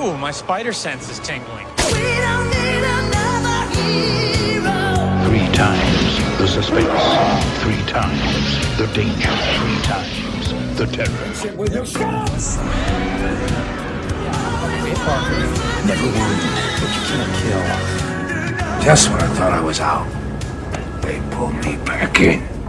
Ooh, my spider sense is tingling. Three times the suspense. Three times the danger. Three times the terror. Never wound, but you can't kill. Just when I thought I was out, they pulled me back in.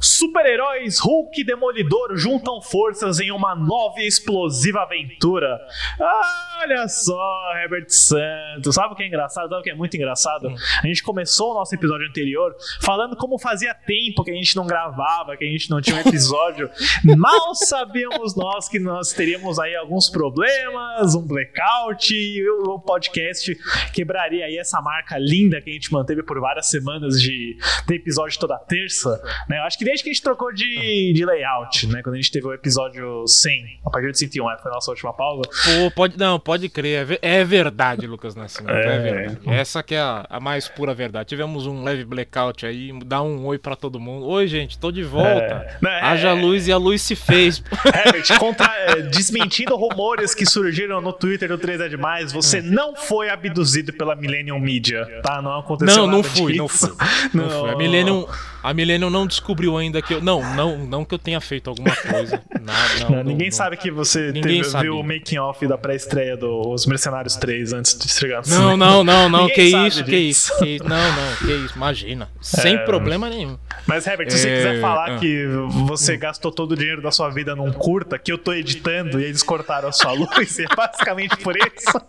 Super-heróis Hulk e Demolidor juntam forças em uma nova e explosiva aventura. Ah, olha só, Herbert Santos. Sabe o que é engraçado? Sabe o que é muito engraçado? A gente começou o nosso episódio anterior falando como fazia tempo que a gente não gravava, que a gente não tinha um episódio. Mal sabíamos nós que nós teríamos aí alguns problemas, um blackout e o podcast quebraria aí essa marca linda que a gente manteve por várias semanas de ter episódio toda terça. Né? Eu acho que desde que a gente trocou de, de layout, né? Quando a gente teve o episódio 100, a partir de 101, né? foi a nossa última pausa. Pô, pode, não, pode crer. É, é verdade, Lucas Nascimento. É, É. verdade. Essa que é a, a mais pura verdade. Tivemos um leve blackout aí. Dá um oi pra todo mundo. Oi, gente, tô de volta. É. Não, é- Haja luz e a luz se fez. Herbert, contra, é, desmentindo rumores que surgiram no Twitter do 3 é demais, você não foi abduzido pela Millennium Media, tá? Não aconteceu Não, nada não fui, não fui. Não fui. A Millennium, a Millennium não descobriu ainda que eu. Não, não, não que eu tenha feito alguma coisa. Nada, não, Não, ninguém não. sabe que você teve, viu o making off da pré-estreia dos Mercenários 3 antes de chegar no Não, não, não, não, que isso, que isso, que isso. Não, não, que isso, imagina. Sem É. problema nenhum. Mas, Herbert, se você É, quiser falar ah. que você gastou todo o dinheiro da sua vida num curta que eu tô editando e eles cortaram a sua luz, é basicamente por isso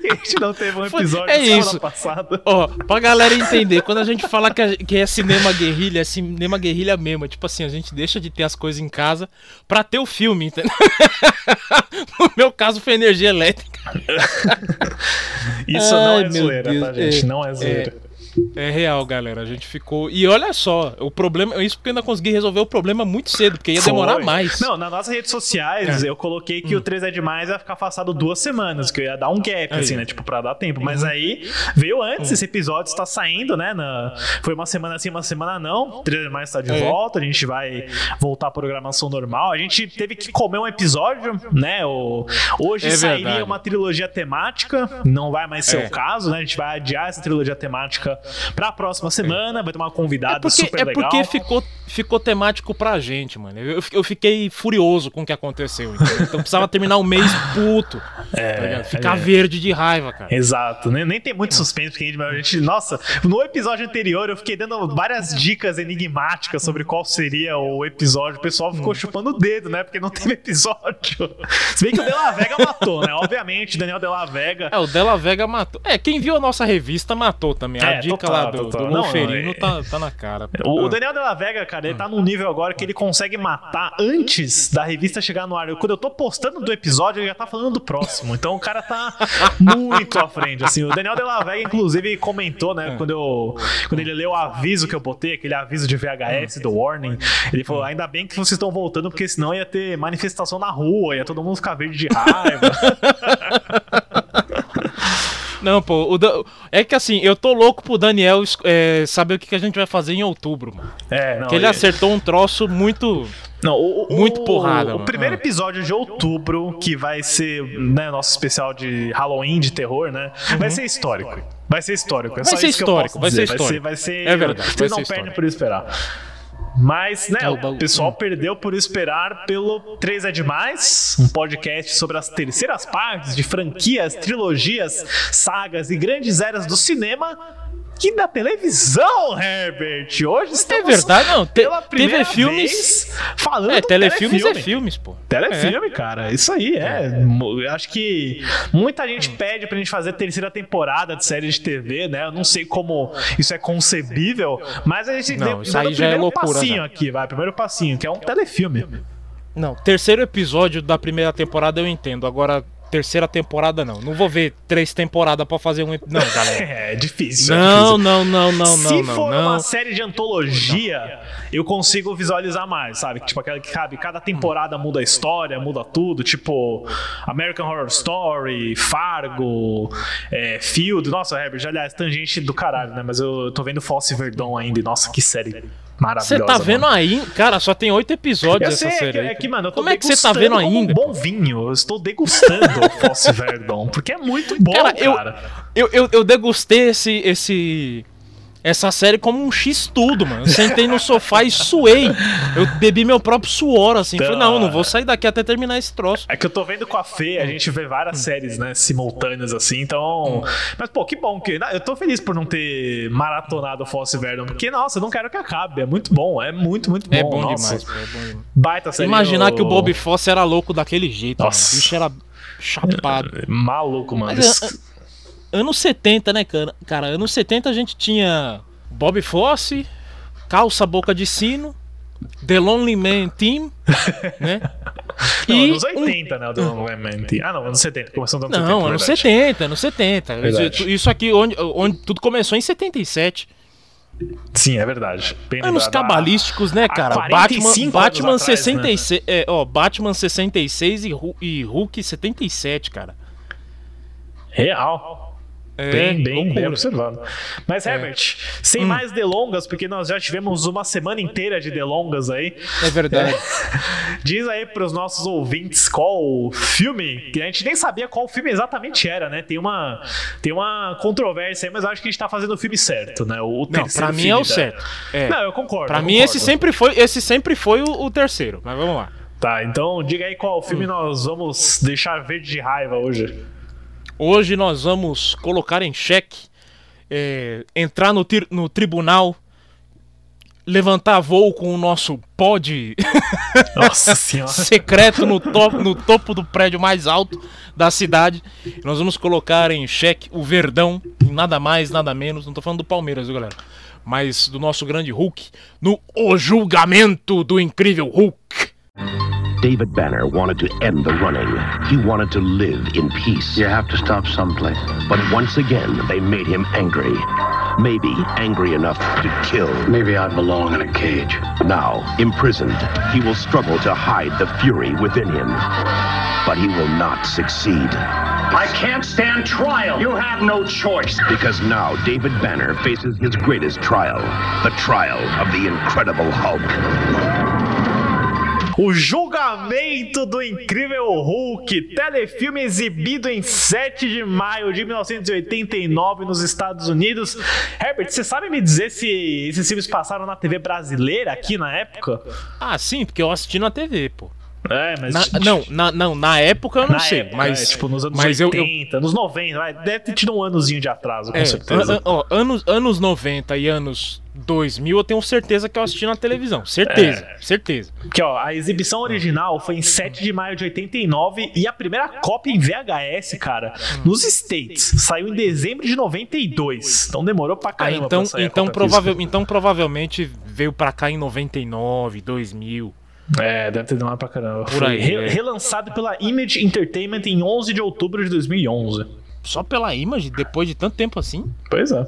que a gente não teve um Foi- episódio é semana isso. passada. Ó, pra galera entender, quando a gente fala que, a- que é cinema guerrilha, é cinema guerrilha mesmo. É Tipo assim, a gente deixa de ter as coisas em casa pra ter o filme, entendeu? no meu caso foi energia elétrica. Isso não Ai, é meu zoeira, Deus, tá, gente? é, não é zoeira. É real, galera. A gente ficou. E olha só, o problema. Isso porque eu ainda consegui resolver o problema muito cedo, porque ia demorar Foi. mais. Não, nas nossas redes sociais É. eu coloquei que o 3 é demais ia ficar afastado duas semanas, que eu ia dar um gap, Aí. Uhum. assim, né? Tipo, pra dar tempo. Mas aí veio antes, esse episódio está saindo, né? na- Foi uma semana sim, uma semana não. O 3 é demais está de É. volta, a gente vai voltar à programação normal. A gente teve que comer um episódio, né? O... Hoje É sairia verdade. uma trilogia temática, não vai mais ser É. o caso, né? A gente vai adiar essa trilogia temática pra próxima semana, vai ter uma convidada É porque, super é legal. porque ficou, ficou temático pra gente, mano. Eu, eu fiquei furioso com o que aconteceu. entendeu? Então precisava terminar o mês puto. tá ligado? Ficar é. verde de raiva, cara. Exato, nem, nem tem muito suspense, porque a gente, a gente- Nossa, no episódio anterior eu fiquei dando várias dicas enigmáticas sobre qual seria o episódio. O pessoal ficou Hum. chupando o dedo, né? Porque não teve episódio. Se bem que o De La Vega matou, né? Obviamente, Daniel De La Vega. É, o Della Vega matou. É, quem viu a nossa revista matou também. A É, dica total, lá do, do Luferino é- tá, tá na cara. O, o Ah. Daniel De La Vega, cara, ele tá num nível agora que ele consegue matar antes da revista chegar no ar. Eu- quando eu tô postando do episódio, ele já tá falando do próximo. Então o cara tá muito à frente. Assim, o Daniel De La Vega, inclusive, comentou, né? Quando, eu, quando ele leu o aviso que eu botei, aquele aviso de VHS do Warning, ele falou: ainda bem que vocês estão voltando, porque senão ia ter manifestação na rua, ia todo mundo ficar verde de raiva. Não, pô, o Dan- é que assim, eu tô louco pro Daniel é, saber o que, que a gente vai fazer em outubro, mano. É, não. Que ele e- acertou um troço muito. Não, o, o- Muito porrada, O mano. primeiro episódio de outubro, que vai ser né, nosso especial de Halloween, de terror, né? Vai ser histórico. Vai ser histórico. É Uhum. Vai só ser isso que eu posso histórico, vai ser histórico. Vai ser, É verdade, Vocês vai não ser perdem histórico. por esperar. Mas, né, É, o pessoal perdeu por esperar pelo 3 é Demais, um podcast sobre as terceiras partes de franquias, trilogias, sagas e grandes eras do cinema e da televisão, Herbert. Hoje É estamos verdade, não. te- pela primeira teve filmes. vez falando É, telefilmes telefilme. é filmes, pô. Telefilme, cara. Isso aí, é. Eu Acho que muita gente pede pra gente fazer terceira temporada de série de TV, né? Eu não sei como isso é concebível, mas a gente Não, deu- isso aí já é loucura, passinho já. aqui, vai. Primeiro passinho, que é um telefilme. Não, terceiro episódio da primeira temporada eu entendo. Agora, terceira temporada não. Não vou ver três temporadas pra fazer um. Não, galera. É difícil. é Não, difícil. não, não, não, Se não, não. for não. uma série de antologia, eu consigo visualizar mais, sabe? Tipo aquela que cabe, cada temporada muda a história, muda tudo, tipo American Horror Story, Fargo, é, Field. Nossa, Herbert, aliás, tangente do caralho, né? Mas eu tô vendo Fosse Verdon ainda, e nossa, que série maravilhosa. Você tá vendo mano. aí? Cara, só tem oito episódios Eu sei, essa é série. que, aí. é que, mano, eu tô Como é que você tá vendo ainda? um bom vinho. Eu estou degustando o Fosse Verdon, porque é muito bom, Cara, cara. eu- Eu, eu, eu degustei esse, esse. Essa série como um X tudo, mano. Eu sentei no sofá e suei. Eu bebi meu próprio suor, assim. Falei, não, não vou sair daqui até terminar esse troço. É que eu tô vendo com a Fê, a gente vê Hum. várias séries, né, simultâneas assim, então. Mas, pô, que bom que. Eu tô feliz por não ter maratonado o Fosse Verdon, porque, nossa, eu não quero que acabe. É muito bom, é muito, muito bom. É bom nossa. demais, pô, é bom demais. Baita série. Imaginar eu- que o Bob Fosse era louco daquele jeito, Nossa. mano. O bicho era chapado. Maluco, mano. Mas, é, Anos 70, né, cara? Cara, anos 70 a gente tinha Bob Fosse, Calça Boca de Sino, The Lonely Man Team, né? Não, e anos um- 80, né? O do Lemon. Ah, não, anos 70. Começou nos anos Não, 70. anos verdade. 70, anos 70. Verdade. Isso, aqui, onde, onde tudo começou em 77. Sim, é verdade. Bem Anos lembrado. cabalísticos, né, cara? 45 Batman, anos Batman atrás, né? 66. É, ó, Batman 66 e, e Hulk 77, cara. Real. É, Bem, bem. É. bem observado. Mas, Herbert, sem Hum. mais delongas, porque nós já tivemos uma semana inteira de delongas aí. É verdade. Diz aí pros nossos ouvintes qual filme, que a gente nem sabia qual filme exatamente era, né? Tem uma, tem uma controvérsia aí, mas acho que a gente tá fazendo o filme certo, né? O Não, pra mim é o da- certo. É. Não, eu concordo. Pra eu mim, esse sempre foi, esse sempre foi o, o terceiro. Mas vamos lá. Tá, então diga aí qual Hum. filme nós vamos deixar verde de raiva hoje. Hoje nós vamos colocar em xeque, é, entrar no, no tribunal, levantar voo com o nosso pod Nossa senhora. secreto no, no topo do prédio mais alto da cidade. Nós vamos colocar em xeque o Verdão, nada mais, nada menos. Não tô falando do Palmeiras, viu, galera? Mas do nosso grande Hulk, no O Julgamento do Incrível Hulk. David Banner wanted to end the running. He wanted to live in peace. You have to stop someplace. But once again, they made him angry. Maybe angry enough to kill. Maybe I belong in a cage. Now, imprisoned, he will struggle to hide the fury within him. But he will not succeed. I can't stand trial. You have no choice. Because now David Banner faces his greatest trial the trial of the Incredible Hulk. O Julgamento do Incrível Hulk, telefilme exibido em 7 de maio de 1989 nos Estados Unidos. Herbert, você sabe me dizer se esses filmes passaram na TV brasileira aqui na época? Ah, sim, porque eu assisti na TV, pô. É, mas. Na- não, na, não, na época eu não na sei, época, mas. é, tipo, nos anos mas eu- eu, 80, nos 90, vai, deve ter tido um anozinho de atraso, com É, certeza. an- ó, anos, anos 90 e anos 2000 eu tenho certeza que eu assisti na televisão. Certeza, É. certeza. Que, ó, a exibição original foi em 7 de maio de 89 e a primeira cópia em VHS, cara, nos States, saiu em dezembro de 92. Então demorou pra Ah, caramba então, pra então, cópia provável, então provavelmente veio pra cá em 99, 2000. É, deve ter demorado pra caramba. Por Foi aí, re- é. relançado pela Image Entertainment em 11 de outubro de 2011. Só pela imagem, depois de tanto tempo assim. Pois é.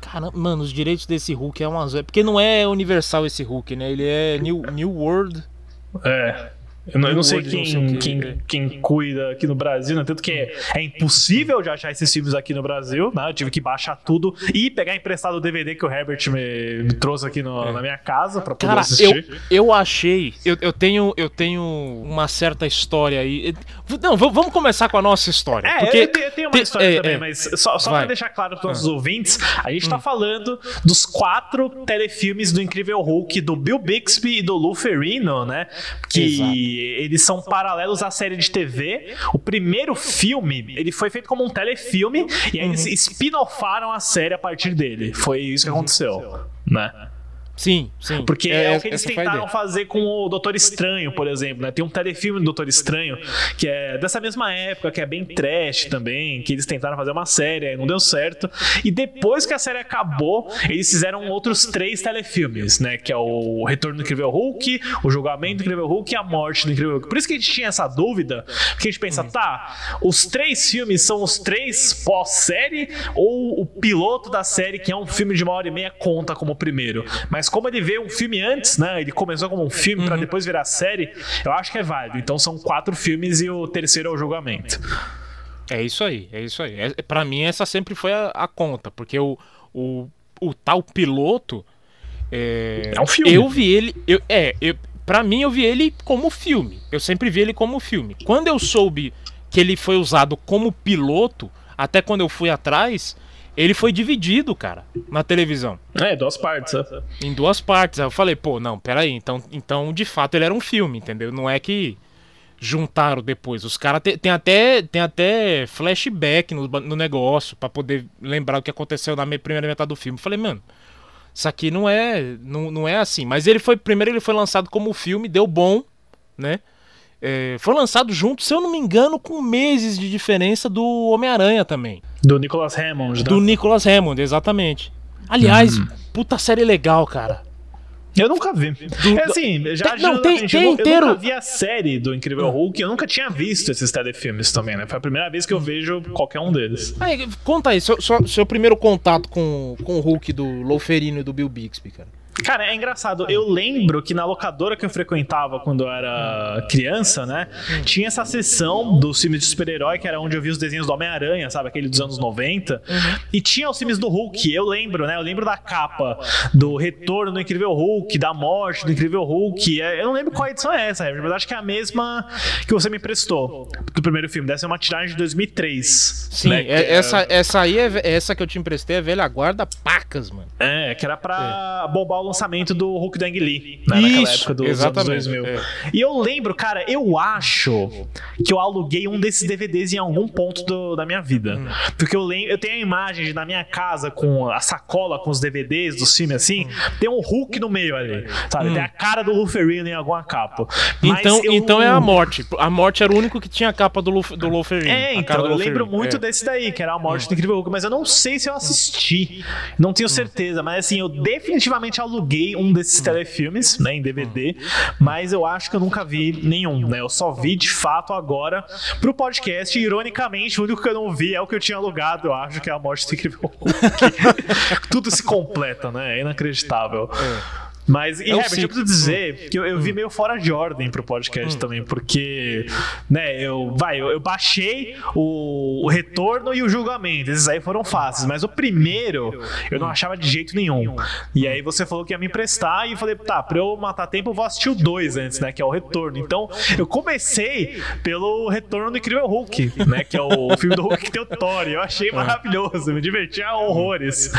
Caramba, mano, os direitos desse Hulk é uma zoeira. Porque não é universal esse Hulk, né? Ele é New, New World. É. Eu não, eu não sei World, não quem, quem, quem cuida aqui no Brasil, né? Tanto que é, é impossível de achar esses filmes aqui no Brasil, né? Eu tive que baixar tudo e pegar emprestado o DVD que o Herbert me, me trouxe aqui no- na minha casa pra poder Cara, eu, assistir. eu achei. Eu, eu, tenho, eu tenho uma certa história aí. Não, vamos começar com a nossa história. É, porque eu, tenho- eu tenho uma história é, também, é. mas só, só Vai. pra deixar claro para os nossos Ah. ouvintes, a gente Hum. tá falando dos quatro telefilmes do Incrível Hulk, do Bill Bixby e do Lou Ferrigno, né? Que Exato. Eles são paralelos à série de TV. O primeiro filme, ele foi feito como um telefilme e aí eles Uhum. spin-offaram a série a partir dele. Foi isso que aconteceu, né? Sim, sim. Porque é, o que eles tentaram fazer com o Doutor Estranho, por exemplo, né? Tem um telefilme do Doutor Estranho que é dessa mesma época, que é bem trash também, que eles tentaram fazer uma série, aí não deu certo. E depois que a série acabou, eles fizeram outros três telefilmes, né? Que é o Retorno do Incrível Hulk, o Julgamento do Incrível Hulk e a Morte do Incrível Hulk. Por isso que a gente tinha essa dúvida, porque a gente pensa, tá, os três filmes são os três pós-série ou o piloto da série, que é um filme de uma hora e meia, conta como o primeiro. Mas como ele veio um filme antes, né? Ele começou como um filme pra depois virar série, eu acho que é válido. Então são quatro filmes e o terceiro é o julgamento. É isso aí, é isso aí. É, pra mim, essa sempre foi a, a conta, porque o, o, o tal piloto. É, É um filme. Eu vi ele. Eu, é, eu, pra mim, eu vi ele como filme. Eu sempre vi ele como filme. Quando eu soube que ele foi usado como piloto, até quando eu fui atrás, ele foi dividido, cara, na televisão. É, duas partes. né? Em duas partes. Aí eu falei, pô, não, peraí. Então, então de fato, ele era um filme, entendeu? Não é que juntaram depois. Os caras te- tem até, tem até flashback no, no negócio pra poder lembrar o que aconteceu na me- primeira metade do filme. Eu falei, mano, isso aqui não é, não, não é assim. Mas ele foi, primeiro ele foi lançado como filme, deu bom, né? É, foi lançado junto, se eu não me engano, com meses de diferença do Homem-Aranha também. Do Nicholas Hammond. Do né? Nicholas Hammond, exatamente. Aliás, puta série legal, cara. Eu nunca vi. é assim, já Tem- não, tem- tem eu, inteiro. eu nunca vi a série do Incrível Hulk, eu nunca tinha visto esses telefilmes também, né? Foi a primeira vez que eu vejo qualquer um deles. Aí, conta aí, seu, seu, seu primeiro contato com, com o Hulk do Louferino e do Bill Bixby, cara. Cara, é engraçado. Eu lembro que na locadora que eu frequentava quando eu era criança, né? Tinha essa sessão dos filmes de super-herói, que era onde eu vi os desenhos do Homem-Aranha, sabe? Aquele dos anos 90. E tinha os filmes do Hulk. Eu lembro, né? Eu lembro da capa do Retorno do Incrível Hulk, da Morte do Incrível Hulk. É, Eu não lembro qual edição é essa, mas acho que é a mesma que você me emprestou do primeiro filme. Deve ser uma tiragem de 2003. Sim, né? É- é- essa, essa aí, é, essa que eu te emprestei é velha guarda pacas, mano. É, que era pra bombar o lançamento do Hulk do Ang Lee, né, naquela Isso, época dos anos 2000. é. E eu lembro, cara, eu acho que eu aluguei um desses DVDs em algum ponto do- da minha vida. Hum. Porque eu lembro, eu tenho a imagem de, na minha casa com a sacola com os DVDs dos filmes assim, Hum. tem um Hulk no meio ali, sabe? Tem a cara do Luferino em alguma capa. Mas Então, eu- então é a morte. A morte era o único que tinha a capa do, Luf, do Louferino. É, então, do eu lembro muito é. desse daí, que era a morte do Incrível Hulk, mas eu não sei se eu assisti. Não tenho certeza, mas assim, eu definitivamente aluguei um desses telefilmes, né, em DVD, mas eu acho que eu nunca vi nenhum, né? Eu só vi de fato agora pro podcast, e, ironicamente, o único que eu não vi é o que eu tinha alugado, eu acho que é a morte do Incrível Hulk. Tudo se completa, né? É inacreditável. Mas, e É Herbert, eu preciso dizer que eu, eu vi meio fora de ordem pro podcast também, porque, né, eu, vai, eu, eu baixei o, o retorno e o julgamento, esses aí foram fáceis, mas o primeiro eu não achava de jeito nenhum. E aí você falou que ia me emprestar e eu falei, tá, pra eu matar tempo eu vou assistir o 2 antes, né, que é o retorno. Então, eu comecei pelo retorno do Incrível Hulk, né, que é o filme do Hulk que tem o Thor, eu achei maravilhoso, me divertia horrores.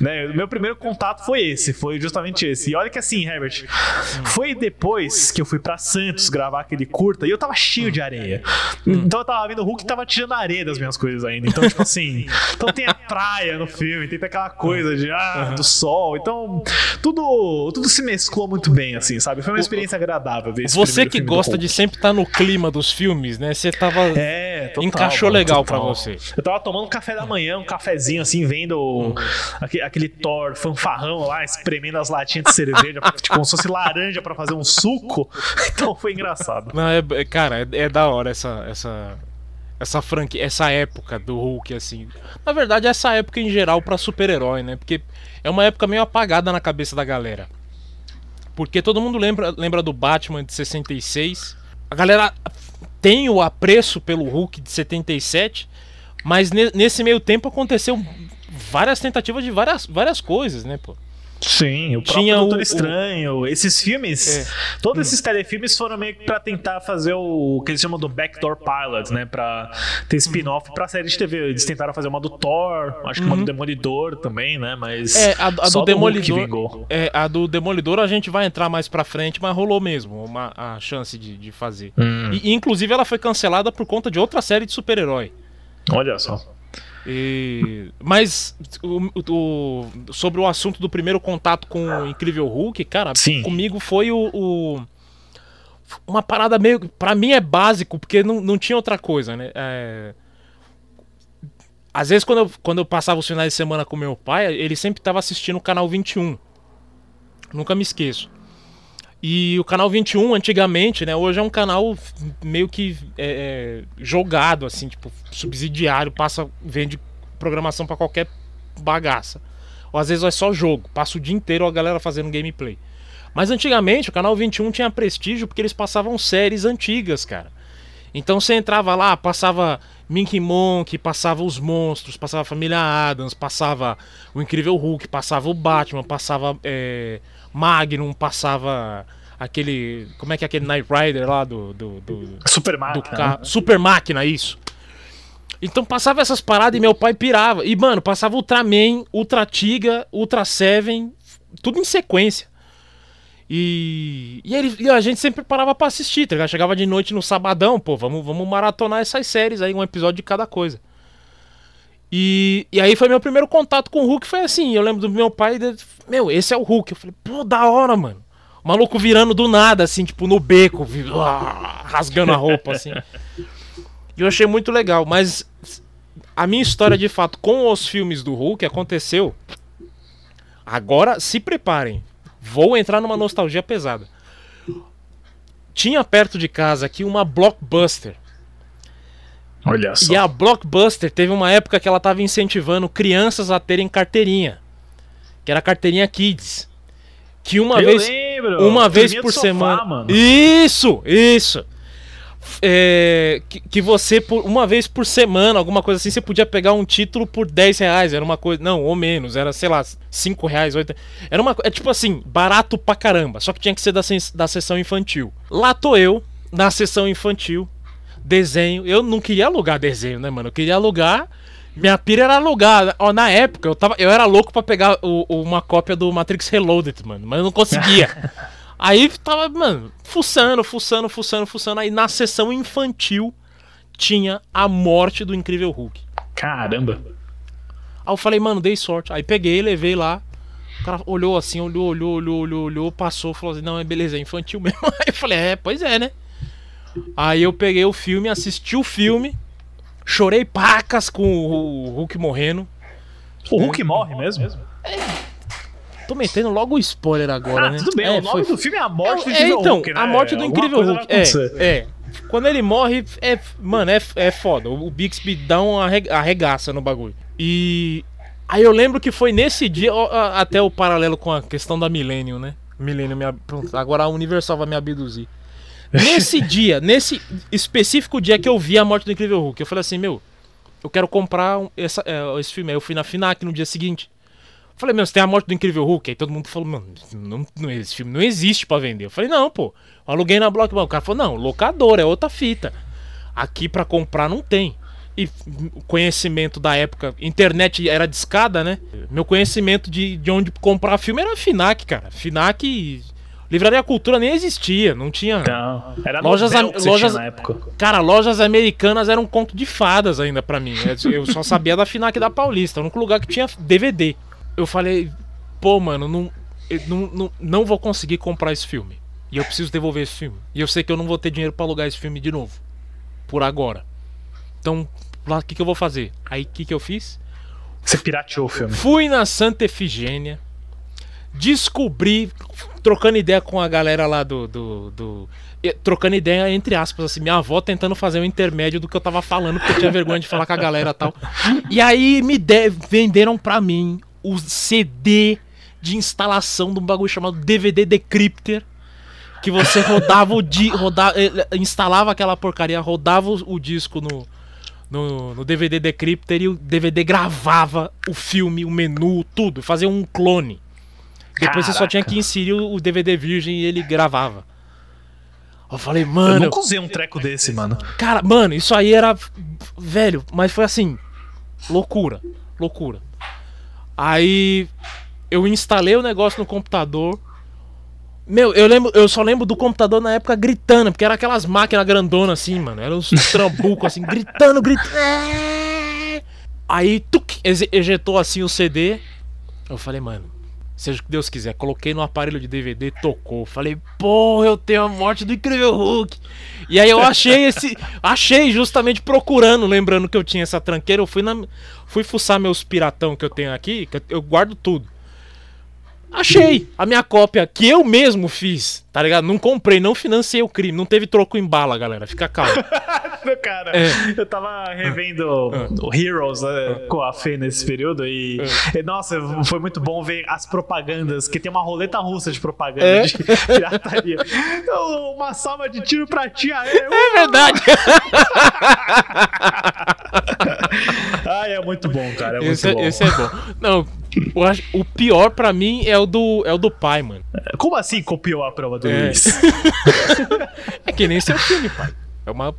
Né, meu primeiro contato foi esse, foi justamente esse. E olha que assim, Herbert, foi depois que eu fui pra Santos gravar aquele curta e eu tava cheio de areia. Então eu tava vendo o Hulk e tava tirando areia das minhas coisas ainda. Então, tipo assim, então tem a praia no filme, tem aquela coisa de ah, do sol. Então, tudo, tudo se mesclou muito bem, assim, sabe? Foi uma experiência agradável ver esse Você que gosta de sempre estar no clima dos filmes, né? Você tava. É, total, Encaixou mano, legal pra você. Eu tava tomando um café da manhã, um cafezinho assim, vendo o- aque- aquele, Thor fanfarrão lá, espremendo as latinhas de cerveja, tipo, como se fosse laranja pra fazer um suco. Então foi engraçado. Não, é, é- cara, é, é da hora essa. essa... Essa franquia, essa época do Hulk, assim. Na verdade, essa época em geral pra super-herói, né? Porque é uma época meio apagada na cabeça da galera. Porque todo mundo lembra, lembra do Batman de 66. a galera tem o apreço pelo Hulk de 77, mas ne- nesse meio tempo aconteceu várias tentativas de várias, várias coisas, né, pô? Sim, o Tinha Doutor o- o- Estranho. Esses filmes, É. todos esses telefilmes foram meio que pra tentar fazer o que eles chamam do backdoor pilot, né? Pra ter spin-off pra série de TV. Eles tentaram fazer uma do Thor, acho que uma do Demolidor também, né? Mas. Uhum. É, a, a só do Hulk Demolidor. É, a do Demolidor a gente vai entrar mais pra frente, mas rolou mesmo uma, a chance de, de fazer. Hum. E, inclusive ela foi cancelada por conta de outra série de super-herói. Olha só. E- Mas o- o- sobre o assunto do primeiro contato com o Incrível Hulk, cara, Sim. comigo foi o, o- uma parada meio. Pra mim é básico, porque não, não tinha outra coisa, né? É, Às vezes, quando eu, quando eu passava os finais de semana com meu pai, ele sempre tava assistindo o canal 21. Nunca me esqueço. E o canal 21, antigamente, né? Hoje é um canal meio que é, é, jogado, assim, tipo, subsidiário, passa, vende programação pra qualquer bagaça. Ou às vezes é só jogo, passa o dia inteiro a galera fazendo gameplay. Mas antigamente o canal 21 tinha prestígio porque eles passavam séries antigas, cara. Então você entrava lá, passava Minky Monk, passava os monstros, passava a Família Adams, passava o Incrível Hulk, passava o Batman, passava é, Magnum, passava aquele. Como é que é aquele Knight Rider lá do. do, do Super do Máquina. ca- né? Super Máquina, isso. Então passava essas paradas e meu pai pirava. E, mano, passava Ultraman, Ultra Tiga, Ultra Seven, tudo em sequência. E, e, ele- e a gente sempre parava pra assistir, tá ligado? Chegava de noite no sabadão, pô, vamos, vamos maratonar essas séries aí, um episódio de cada coisa. E, e aí foi meu primeiro contato com o Hulk, foi assim, eu lembro do meu pai, meu, esse é o Hulk. Eu falei, pô, da hora, mano. O maluco virando do nada, assim, tipo, no beco, ah, rasgando a roupa, assim. E eu achei muito legal, mas a minha história de fato com os filmes do Hulk aconteceu. Agora se preparem. Vou entrar numa nostalgia pesada. Tinha perto de casa aqui uma blockbuster. Olha só. E a blockbuster teve uma época que ela tava incentivando crianças a terem carteirinha. Que era a carteirinha Kids. Que uma Eu vez. lembro, Uma vez por sofá, semana. Isso, isso. É, que, que você, por uma vez por semana, alguma coisa assim, você podia pegar um título por 10 reais. Era uma coisa. Não, ou menos. Era, sei lá, 5 reais, 8 Era uma É tipo assim, barato pra caramba. Só que tinha que ser da, da sessão infantil. Lá tô eu, na sessão infantil, desenho. Eu não queria alugar desenho, né, mano? Eu queria alugar. Minha pira era alugar. Ó, na época, eu, tava, eu era louco pra pegar o- uma cópia do Matrix Reloaded, mano. Mas eu não conseguia. Aí tava, mano, fuçando, fuçando, fuçando, fuçando. Aí na sessão infantil tinha a morte do Incrível Hulk. Caramba. Aí eu falei, mano, dei sorte. Aí peguei, levei lá. O cara olhou assim, olhou, olhou, olhou, olhou, olhou, passou, falou assim, não, é beleza, é infantil mesmo. Aí eu falei, é, pois é, né? Aí eu peguei o filme, assisti o filme, chorei pacas com o Hulk morrendo. O Hulk morre mesmo? Tô metendo logo o spoiler agora, Ah, né? tudo bem. É, o nome foi- do filme é a morte do É, então, Hulk, né? a morte do Alguma Incrível Hulk. É, é. Quando ele morre, é, mano, é, é foda. O, Bixby dá uma arre- arregaça no bagulho. E aí eu lembro que foi nesse dia, até o paralelo com a questão da Millennium, né? Millennium, me, ab- pronto, agora a Universal vai me abduzir. Nesse dia, nesse específico dia que eu vi a morte do Incrível Hulk, eu falei assim, meu, eu quero comprar essa, é, esse filme. Aí eu fui na FINAC no dia seguinte. Falei, meu, você tem a morte do Incrível Hulk? Aí todo mundo falou, mano, não, não- esse filme não existe pra vender. Eu falei, não, pô, eu aluguei na Blockbuster. O cara falou, não, locador, é outra fita. Aqui pra comprar não tem. E conhecimento da época, internet era discada, né? Meu conhecimento de, de onde comprar filme era FINAC, cara. FINAC, Livraria Cultura nem existia, não tinha. Não, era Lojas lojas, na época. Cara, lojas americanas eram um conto de fadas ainda pra mim. Eu- Eu só sabia da FINAC da Paulista, o único lugar que tinha DVD. Eu falei, pô, mano, não, não, não, não vou conseguir comprar esse filme. E eu preciso devolver esse filme. E eu sei que eu não vou ter dinheiro pra alugar esse filme de novo. Por agora. Então, lá, o que, que eu vou fazer? Aí, o que, que eu fiz? Você pirateou o filme. Fui na Santa Efigênia, descobri, trocando ideia com a galera lá do. do, do- eh, trocando ideia, entre aspas, assim, minha avó tentando fazer um intermédio do que eu tava falando, porque eu tinha vergonha de falar com a galera e tal. E aí me de- venderam pra mim o CD de instalação de um bagulho chamado DVD Decrypter. que você rodava o di rodava, eh, instalava aquela porcaria, rodava o, o disco no, no, no DVD Decrypter e o DVD gravava o filme, o menu, tudo, fazia um clone. Depois você só Caraca. tinha que inserir o DVD virgem e ele gravava. Eu falei, Eu mano, nunca usei um treco desse, mano. Cara, mano, isso aí era. Velho, mas foi assim. Loucura. Loucura. Aí eu instalei o negócio no computador. Meu, eu lembro, eu só lembro do computador na época gritando, porque era aquelas máquinas grandonas assim, mano. Era uns trambucos assim, gritando, gritando. Aí, tuc, ejetou assim o CD. Eu falei, mano, seja o que Deus quiser. Coloquei no aparelho de DVD, tocou. Falei, porra, eu tenho a morte do incrível Hulk. E aí eu achei esse. Achei justamente procurando, lembrando que eu tinha essa tranqueira. Eu fui na. Fui fuçar meus piratão que eu tenho aqui, que eu guardo tudo. Achei a minha cópia que eu mesmo fiz, tá ligado? Não comprei, não financei o crime, não teve troco em bala, galera. Fica calmo. Cara, É. eu tava revendo o Heroes né, com a Fê nesse período e, e, Nossa, foi muito bom ver as propagandas, que tem uma roleta russa de propaganda É. de pirataria. Então, uma salva de tiro pra ti, aê, É verdade. Ai, é muito bom, cara. É muito Esse, é- bom. esse é bom. Não, eu acho- o pior pra mim é o do, é o do pai, mano. Como assim copiou a prova do É. Luiz? É que nem seu filme, pai. É uma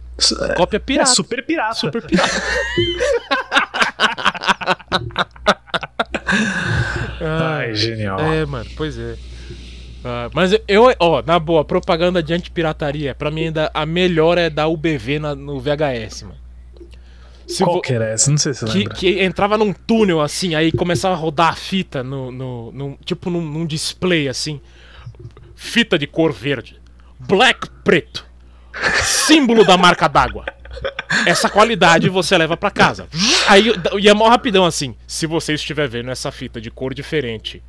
cópia pirata. É super pirata. Super pirata. Ai, genial. É, mano, pois é. Ah, mas eu, ó, na boa, propaganda de antipirataria, pra mim ainda a melhor é da UBV na- no VHS, mano. Se Qual que era essa? Não sei se você que, lembra. que entrava num túnel assim, aí começava a rodar a fita no, no, num- tipo num, num display assim. Fita de cor verde. Black preto. Símbolo da marca d'água. Essa qualidade você leva pra casa. Aí e é mó rapidão assim. Se você estiver vendo essa fita de cor diferente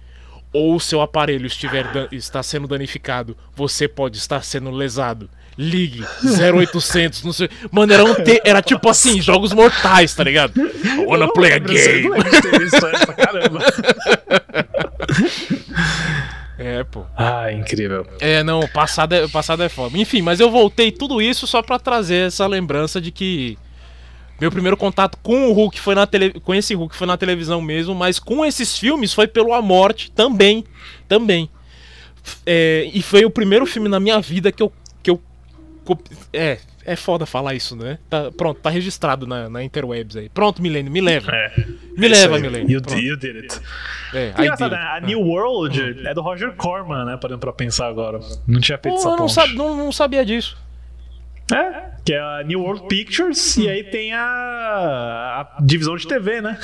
ou o seu aparelho estiver está sendo danificado, você pode estar sendo lesado. Ligue 0800, não sei. Mano, era, um te- era tipo assim, jogos mortais, tá ligado? I wanna play a game. Caramba. É, pô. Ah, incrível. É, não, o passado é, o passado é foda. Enfim, mas eu voltei tudo isso só pra trazer essa lembrança de que meu primeiro contato com o Hulk foi na tele... com esse Hulk foi na televisão mesmo, mas com esses filmes foi pelo A Morte também, também. É, e foi o primeiro filme na minha vida que eu é, é foda falar isso, né? Tá, pronto, tá registrado na, na interwebs aí. Pronto, Milênio, me leva. É. Me É leva. Milênio. You, Pronto. you did it. É, Engraçado, dele. né? A New World é do Roger Corman, né? Parando pra pensar agora. Não tinha feito Pô, essa não, não, não sabia disso. É, que é a New World Pictures e aí tem a, a divisão de TV, né?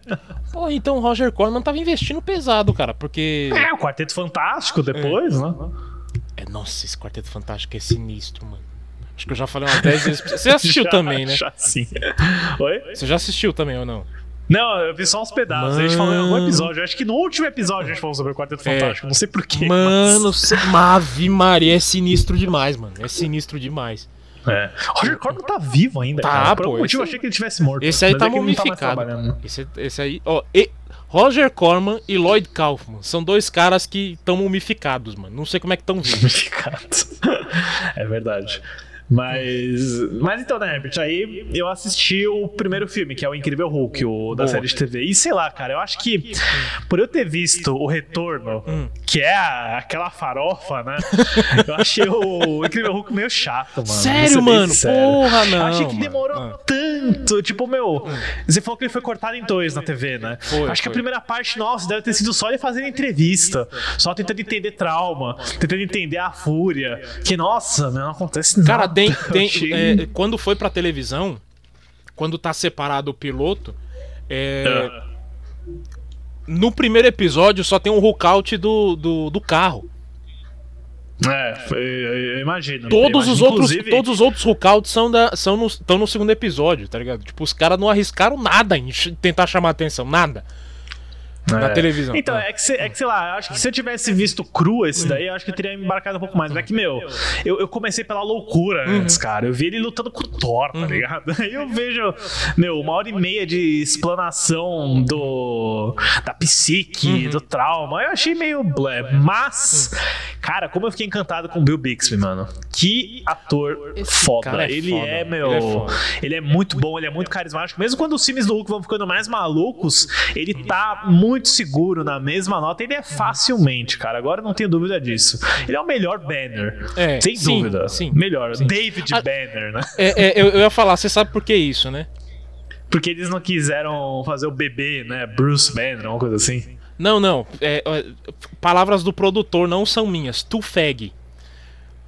Pô, então o Roger Corman tava investindo pesado, cara, porque. É, o Quarteto Fantástico depois, né? É, nossa, esse Quarteto Fantástico é sinistro, mano. Acho que eu já falei umas 10 vezes. Você assistiu Já- também, né? Já sim. Oi? Você já assistiu também ou não? Não, eu vi só uns pedaços. A gente falou em algum Mano. episódio. Eu acho que no último episódio a gente falou sobre o Quarteto É. Fantástico. Não sei porquê. Mano, cê... Ave Maria, é sinistro demais, mano. É sinistro demais. É. Roger Corman tá vivo ainda, Tá, cara. Por pô, algum motivo eu achei que ele tivesse morto. Esse aí Mas tá é mumificado. trabalhando. esse, esse aí, ó. e- Roger Corman e Lloyd Kaufman são dois caras que estão mumificados, mano. Não sei como é que estão vivos. Mumificado. é verdade. Mas. Mas então, né, Herbert? Aí eu assisti o primeiro filme, que é o Incrível Hulk, o da Boa. série de TV. E sei lá, cara, eu acho que por eu ter visto o retorno, Hum. que é a- aquela farofa, né? eu achei o Incrível Hulk meio chato, mano. Sério, mano? Porra, não, Eu achei que mano. demorou Ah. tanto. Tipo, meu. Você falou que ele foi cortado em dois na TV, né? Foi, acho que a foi. primeira parte, nossa, deve ter sido só ele fazendo entrevista. Só tentando entender trauma, tentando entender a fúria. Que, nossa, não acontece nada. Cara, tem. Tem é, quando foi pra televisão, quando tá separado o piloto, é, Ah. no primeiro episódio só tem um hookout do, do, do carro. É, eu, imagino. Todos Eu os imagino, outros, inclusive- todos os outros hookouts são da, são no, estão no segundo episódio, tá ligado? Tipo, os caras não arriscaram nada em tentar chamar atenção, nada. Na É. televisão. Então, é que, se- é que, sei lá, eu acho que se eu tivesse visto cru esse daí, eu acho que eu teria me embarcado um pouco mais. Mas é que, meu, eu, eu comecei pela loucura Uhum. antes, cara. Eu vi ele lutando com o Thor, tá ligado? Aí eu vejo, meu, uma hora e meia de explanação do da psique, Uhum. do trauma. Eu achei meio blé. Mas, Cara, como eu fiquei encantado com o Bill Bixby, mano. Que ator Esse foda. é ele foda. é, meu. Ele é Ele é, muito bom, ele é muito carismático. Mesmo quando os filmes do Hulk vão ficando mais malucos, ele tá muito seguro na mesma nota. Ele é facilmente, cara. Agora não tenho dúvida disso. Ele é o melhor Banner. É, sem sim, dúvida. sim, melhor. sim. David Ah, Banner, né? É, é, eu, eu ia falar, você sabe por que isso, né? Porque eles não quiseram fazer o bebê, né? Bruce Banner, uma coisa assim. Não, não. é, é, palavras do produtor não são minhas. Tu Fag.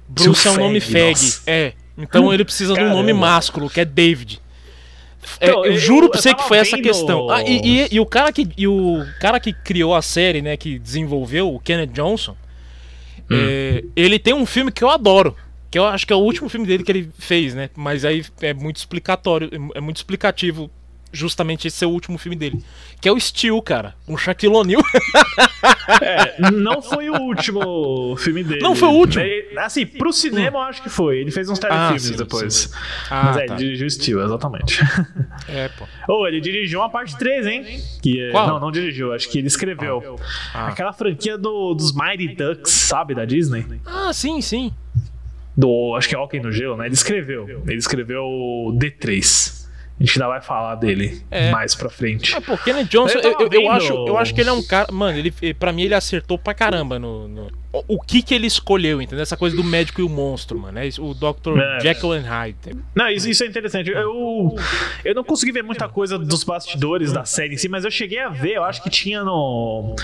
Bruce é um nome nossa. É. Então ele precisa de um nome Caramba. másculo, que é David. É, Então, eu, eu- juro pra eu você que foi essa vendo- questão. Ah, e, e- e o cara que, e o cara que criou a série, né, que desenvolveu, o Kenneth Johnson, Hum. é, ele tem um filme que eu adoro. Que eu acho que é o último filme dele que ele fez, né? Mas aí é muito explicatório, é muito explicativo justamente esse ser o último filme dele. Que é o Steel, cara. Um Shaquille O'Neal. É, não foi o último filme dele. Não foi o último? Ele- assim, pro cinema eu acho que foi. Ele fez uns Ah, telefilmes sim, depois. sim. Ah, Mas é, tá. ele dirigiu Steel, exatamente. É, pô. Ô, ele dirigiu uma parte 3, hein? Que, é- Qual? Não, não dirigiu, acho que ele escreveu. Ah. Aquela franquia do, dos Mighty Ducks, sabe, da Disney? Ah, sim, sim. Do, acho que é Hockey no Gelo, né? Ele escreveu. Ele escreveu o D3. A gente ainda vai falar dele É. mais pra frente. É, pô, Kenneth Johnson, Eu eu, eu, acho, eu acho que ele é um cara. Mano, ele, pra mim ele acertou pra caramba no. no- o, que que ele escolheu, entendeu? Essa coisa do médico e o monstro, mano. É isso, o Dr. É. Jekyll and Hyde. Não, isso, isso é interessante. Eu, eu não consegui ver muita coisa dos bastidores da série em si, mas eu cheguei a ver, eu acho que tinha no.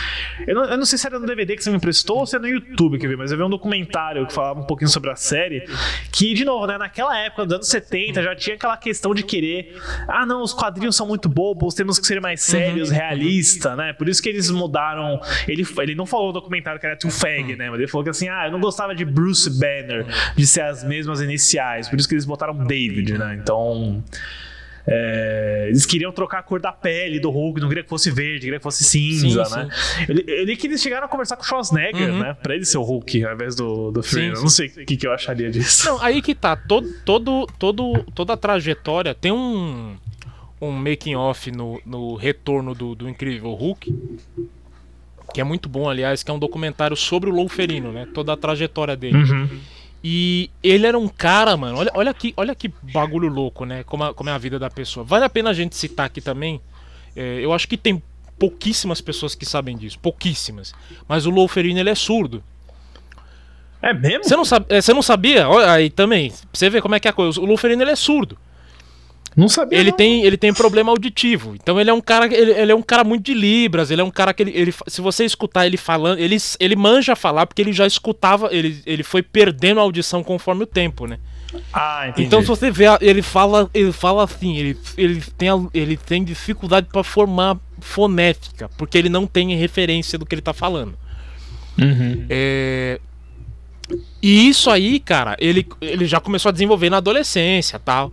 Eu não, eu não sei se era no DVD que você me emprestou ou se é no YouTube que eu vi, mas eu vi um documentário que falava um pouquinho sobre a série. Que, de novo, né, naquela época, dos anos 70, já tinha aquela questão de querer. Ah, não, os quadrinhos são muito bobos, temos que ser mais sérios, realistas, né? Por isso que eles mudaram. Ele, ele não falou no documentário que era Too Fag, né? Mas ele falou que assim, ah, eu não gostava de Bruce Banner, de ser as mesmas iniciais, por isso que eles botaram David, né? Então. é, eles queriam trocar a cor da pele do Hulk, não queria que fosse verde, queria que fosse cinza, Sim, né? Ele, ele que eles chegaram a conversar com o Schwarzenegger, Uhum. né? Pra ele ser o Hulk ao invés do, do Fury. Sim, Eu sim. não sei o que, que eu acharia disso. Não, aí que tá. Todo, todo, todo, toda a trajetória tem um. Um making off no, no retorno do, do Incrível Hulk. Que é muito bom, aliás, que é um documentário sobre o Louferino, né? Toda a trajetória dele. Uhum. E ele era um cara, mano. Olha, olha, que, olha que bagulho louco, né? Como, a- como é a vida da pessoa. Vale a pena a gente citar aqui também. é, eu acho que tem pouquíssimas pessoas que sabem disso. Pouquíssimas. Mas o Louferino, ele é surdo. É mesmo? Você não, sabe, é, você não sabia? Olha aí também. Você ver como é que é a coisa. O Louferino, ele é surdo. Não sabia. Ele não. tem, ele tem problema auditivo. Então ele é um cara, ele, ele é um cara muito de libras. Ele é um cara que ele, ele- se você escutar ele falando, ele, ele manja falar porque ele já escutava, ele, ele foi perdendo a audição conforme o tempo, né? Ah, entendi. Então se você vê, ele fala, ele fala assim, ele, ele tem, ele tem dificuldade para formar fonética, porque ele não tem referência do que ele tá falando. Uhum. É, E isso aí, cara, ele, ele já começou a desenvolver na adolescência tal.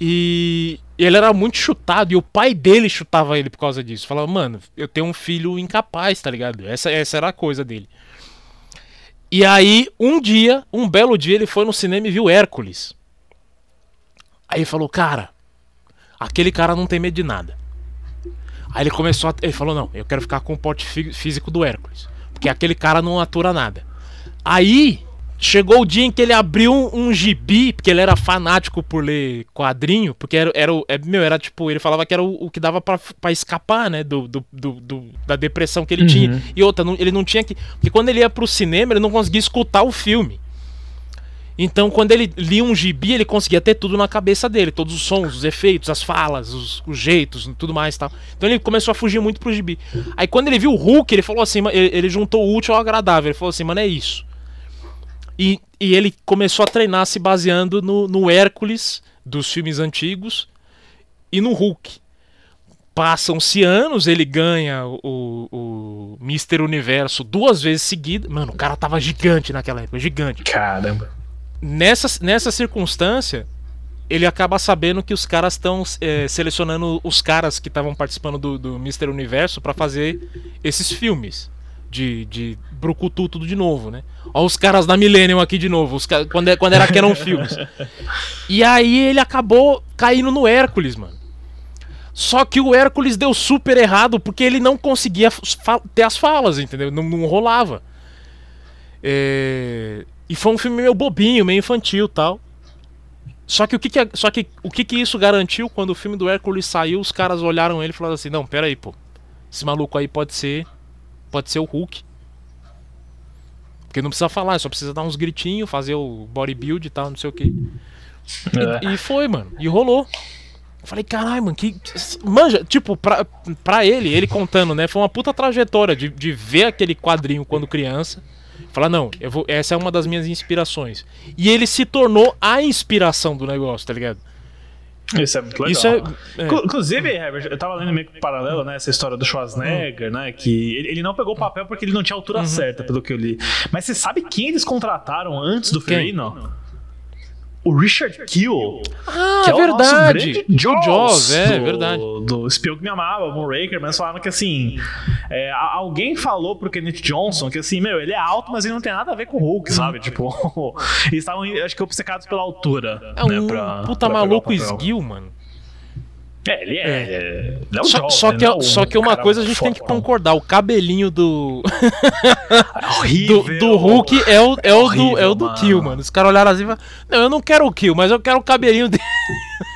E ele era muito chutado e o pai dele chutava ele por causa disso. Falava, mano, eu tenho um filho incapaz, tá ligado? Essa, essa era a coisa dele. E aí, um dia, um belo dia, ele foi no cinema e viu Hércules. Aí ele falou, cara, aquele cara não tem medo de nada. Aí ele começou a. Ele falou, não, eu quero ficar com o porte fí- físico do Hércules. Porque aquele cara não atura nada. Aí chegou o dia em que ele abriu um, um gibi, porque ele era fanático por ler quadrinho, porque era, era, o- é, meu, era tipo, ele falava que era o, o que dava pra, pra escapar, né, do, do, do- da depressão que ele tinha. E outra, não- ele não tinha que. Porque quando ele ia pro cinema, ele não conseguia escutar o filme. Então, quando ele lia um gibi, ele conseguia ter tudo na cabeça dele, todos os sons, os efeitos, as falas, os, os jeitos, tudo mais e tal. Então ele começou a fugir muito pro gibi. Aí quando ele viu o Hulk, ele falou assim, ele, ele juntou o útil ao agradável. Ele falou assim, mano, é isso. E, e ele começou a treinar se baseando no, no Hércules dos filmes antigos e no Hulk. Passam-se anos, ele ganha o, o Mister Universo duas vezes seguidas. Mano, o cara tava gigante naquela época, gigante Caramba. nessa, nessa circunstância, ele acaba sabendo que os caras estão selecionando os caras que estavam participando do, do Mr. Universo pra fazer esses filmes de, de Brucutu tudo de novo, né? Ó os caras da Millennium aqui de novo, os quando, é- quando era que eram filmes. E aí ele acabou caindo no Hércules, mano. Só que o Hércules deu super errado porque ele não conseguia ter as falas, entendeu? Não, não rolava. É, E foi um filme meio bobinho, meio infantil tal. Só que o que, que, só que, o que, que isso garantiu quando o filme do Hércules saiu, os caras olharam ele e falaram assim, não, pera aí, pô. Esse maluco aí pode ser. Pode ser o Hulk. Porque não precisa falar, só precisa dar uns gritinhos, fazer o bodybuild e tal, não sei o que. E, e foi, mano. E rolou. Eu falei, caralho, mano, que. Manja, tipo, pra, pra ele, ele contando, né? Foi uma puta trajetória de, de ver aquele quadrinho quando criança. Falar, não, eu vou, essa é uma das minhas inspirações. E ele se tornou a inspiração do negócio, tá ligado? Isso é muito legal. Isso é- é. Inclu- Inclusive, Herbert, eu tava lendo meio que paralelo, né? Essa história do Schwarzenegger, né? Que ele, não pegou o papel porque ele não tinha a altura certa, pelo que eu li. Mas você sabe quem eles contrataram antes do Quem? Ferrino? O Richard Kiel. Ah, que é o nosso verdade. O Jaws, Jaws, é, do, verdade. Do Espião que me amava, Moonraker, mas falaram que assim. é, alguém falou pro Kenneth Johnson que assim, meu, ele é alto, mas ele não tem nada a ver com o Hulk, sabe? Tipo, eles estavam, acho que, obcecados pela altura. É né, um pra- puta pra maluco esguio, mano. É, ele é. é. É o Só, só que, Não é só que uma coisa a gente tem que concordar: o cabelinho do. É horrível. do, do Hulk é o, é, o do, horrível, é o do mano. Kill, mano. Os caras olharam assim e falaram: Não, eu não quero o Kill, mas eu quero o cabelinho dele.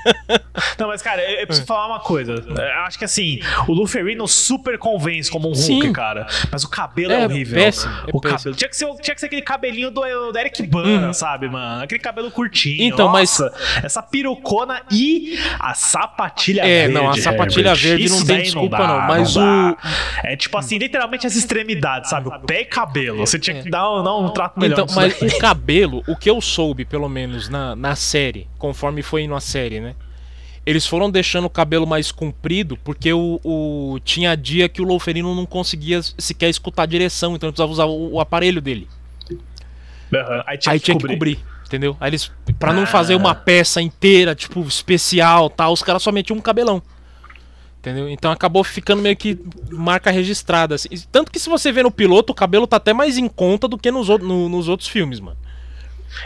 Não, mas cara, eu, eu preciso falar uma coisa. Eu acho que assim, o Luferino super convence como um Hulk, Sim. cara. Mas o cabelo É é, horrível. péssimo, é o péssimo. cabelo. Tinha que, ser, tinha que ser aquele cabelinho do, do Eric Bana, sabe, mano? Aquele cabelo curtinho. Então, mas- Nossa, Essa pirucona e a sapatilha É, verde. não, a sapatilha Herbert. verde não tem desculpa, dá, não, mas dá. o- É tipo assim, literalmente as extremidades, sabe? O pé e cabelo. Você tinha que dar, um- dar um trato melhor. Então, mas daí. o cabelo, o que eu soube, pelo menos na, na série, conforme foi indo a série, né? Eles foram deixando o cabelo mais comprido porque o, o- tinha dia que o Louferino não conseguia sequer escutar a direção, então ele precisava usar o, o aparelho dele. Aham, Aí tinha, Aí que, tinha que cobrir. cobrir, entendeu? Aí eles, pra não fazer uma peça inteira, tipo, especial tal, os caras só metiam um cabelão. Entendeu? Então acabou ficando meio que marca registrada. assim. Tanto que se você vê no piloto, o cabelo tá até mais em conta do que nos, no- nos outros filmes, mano.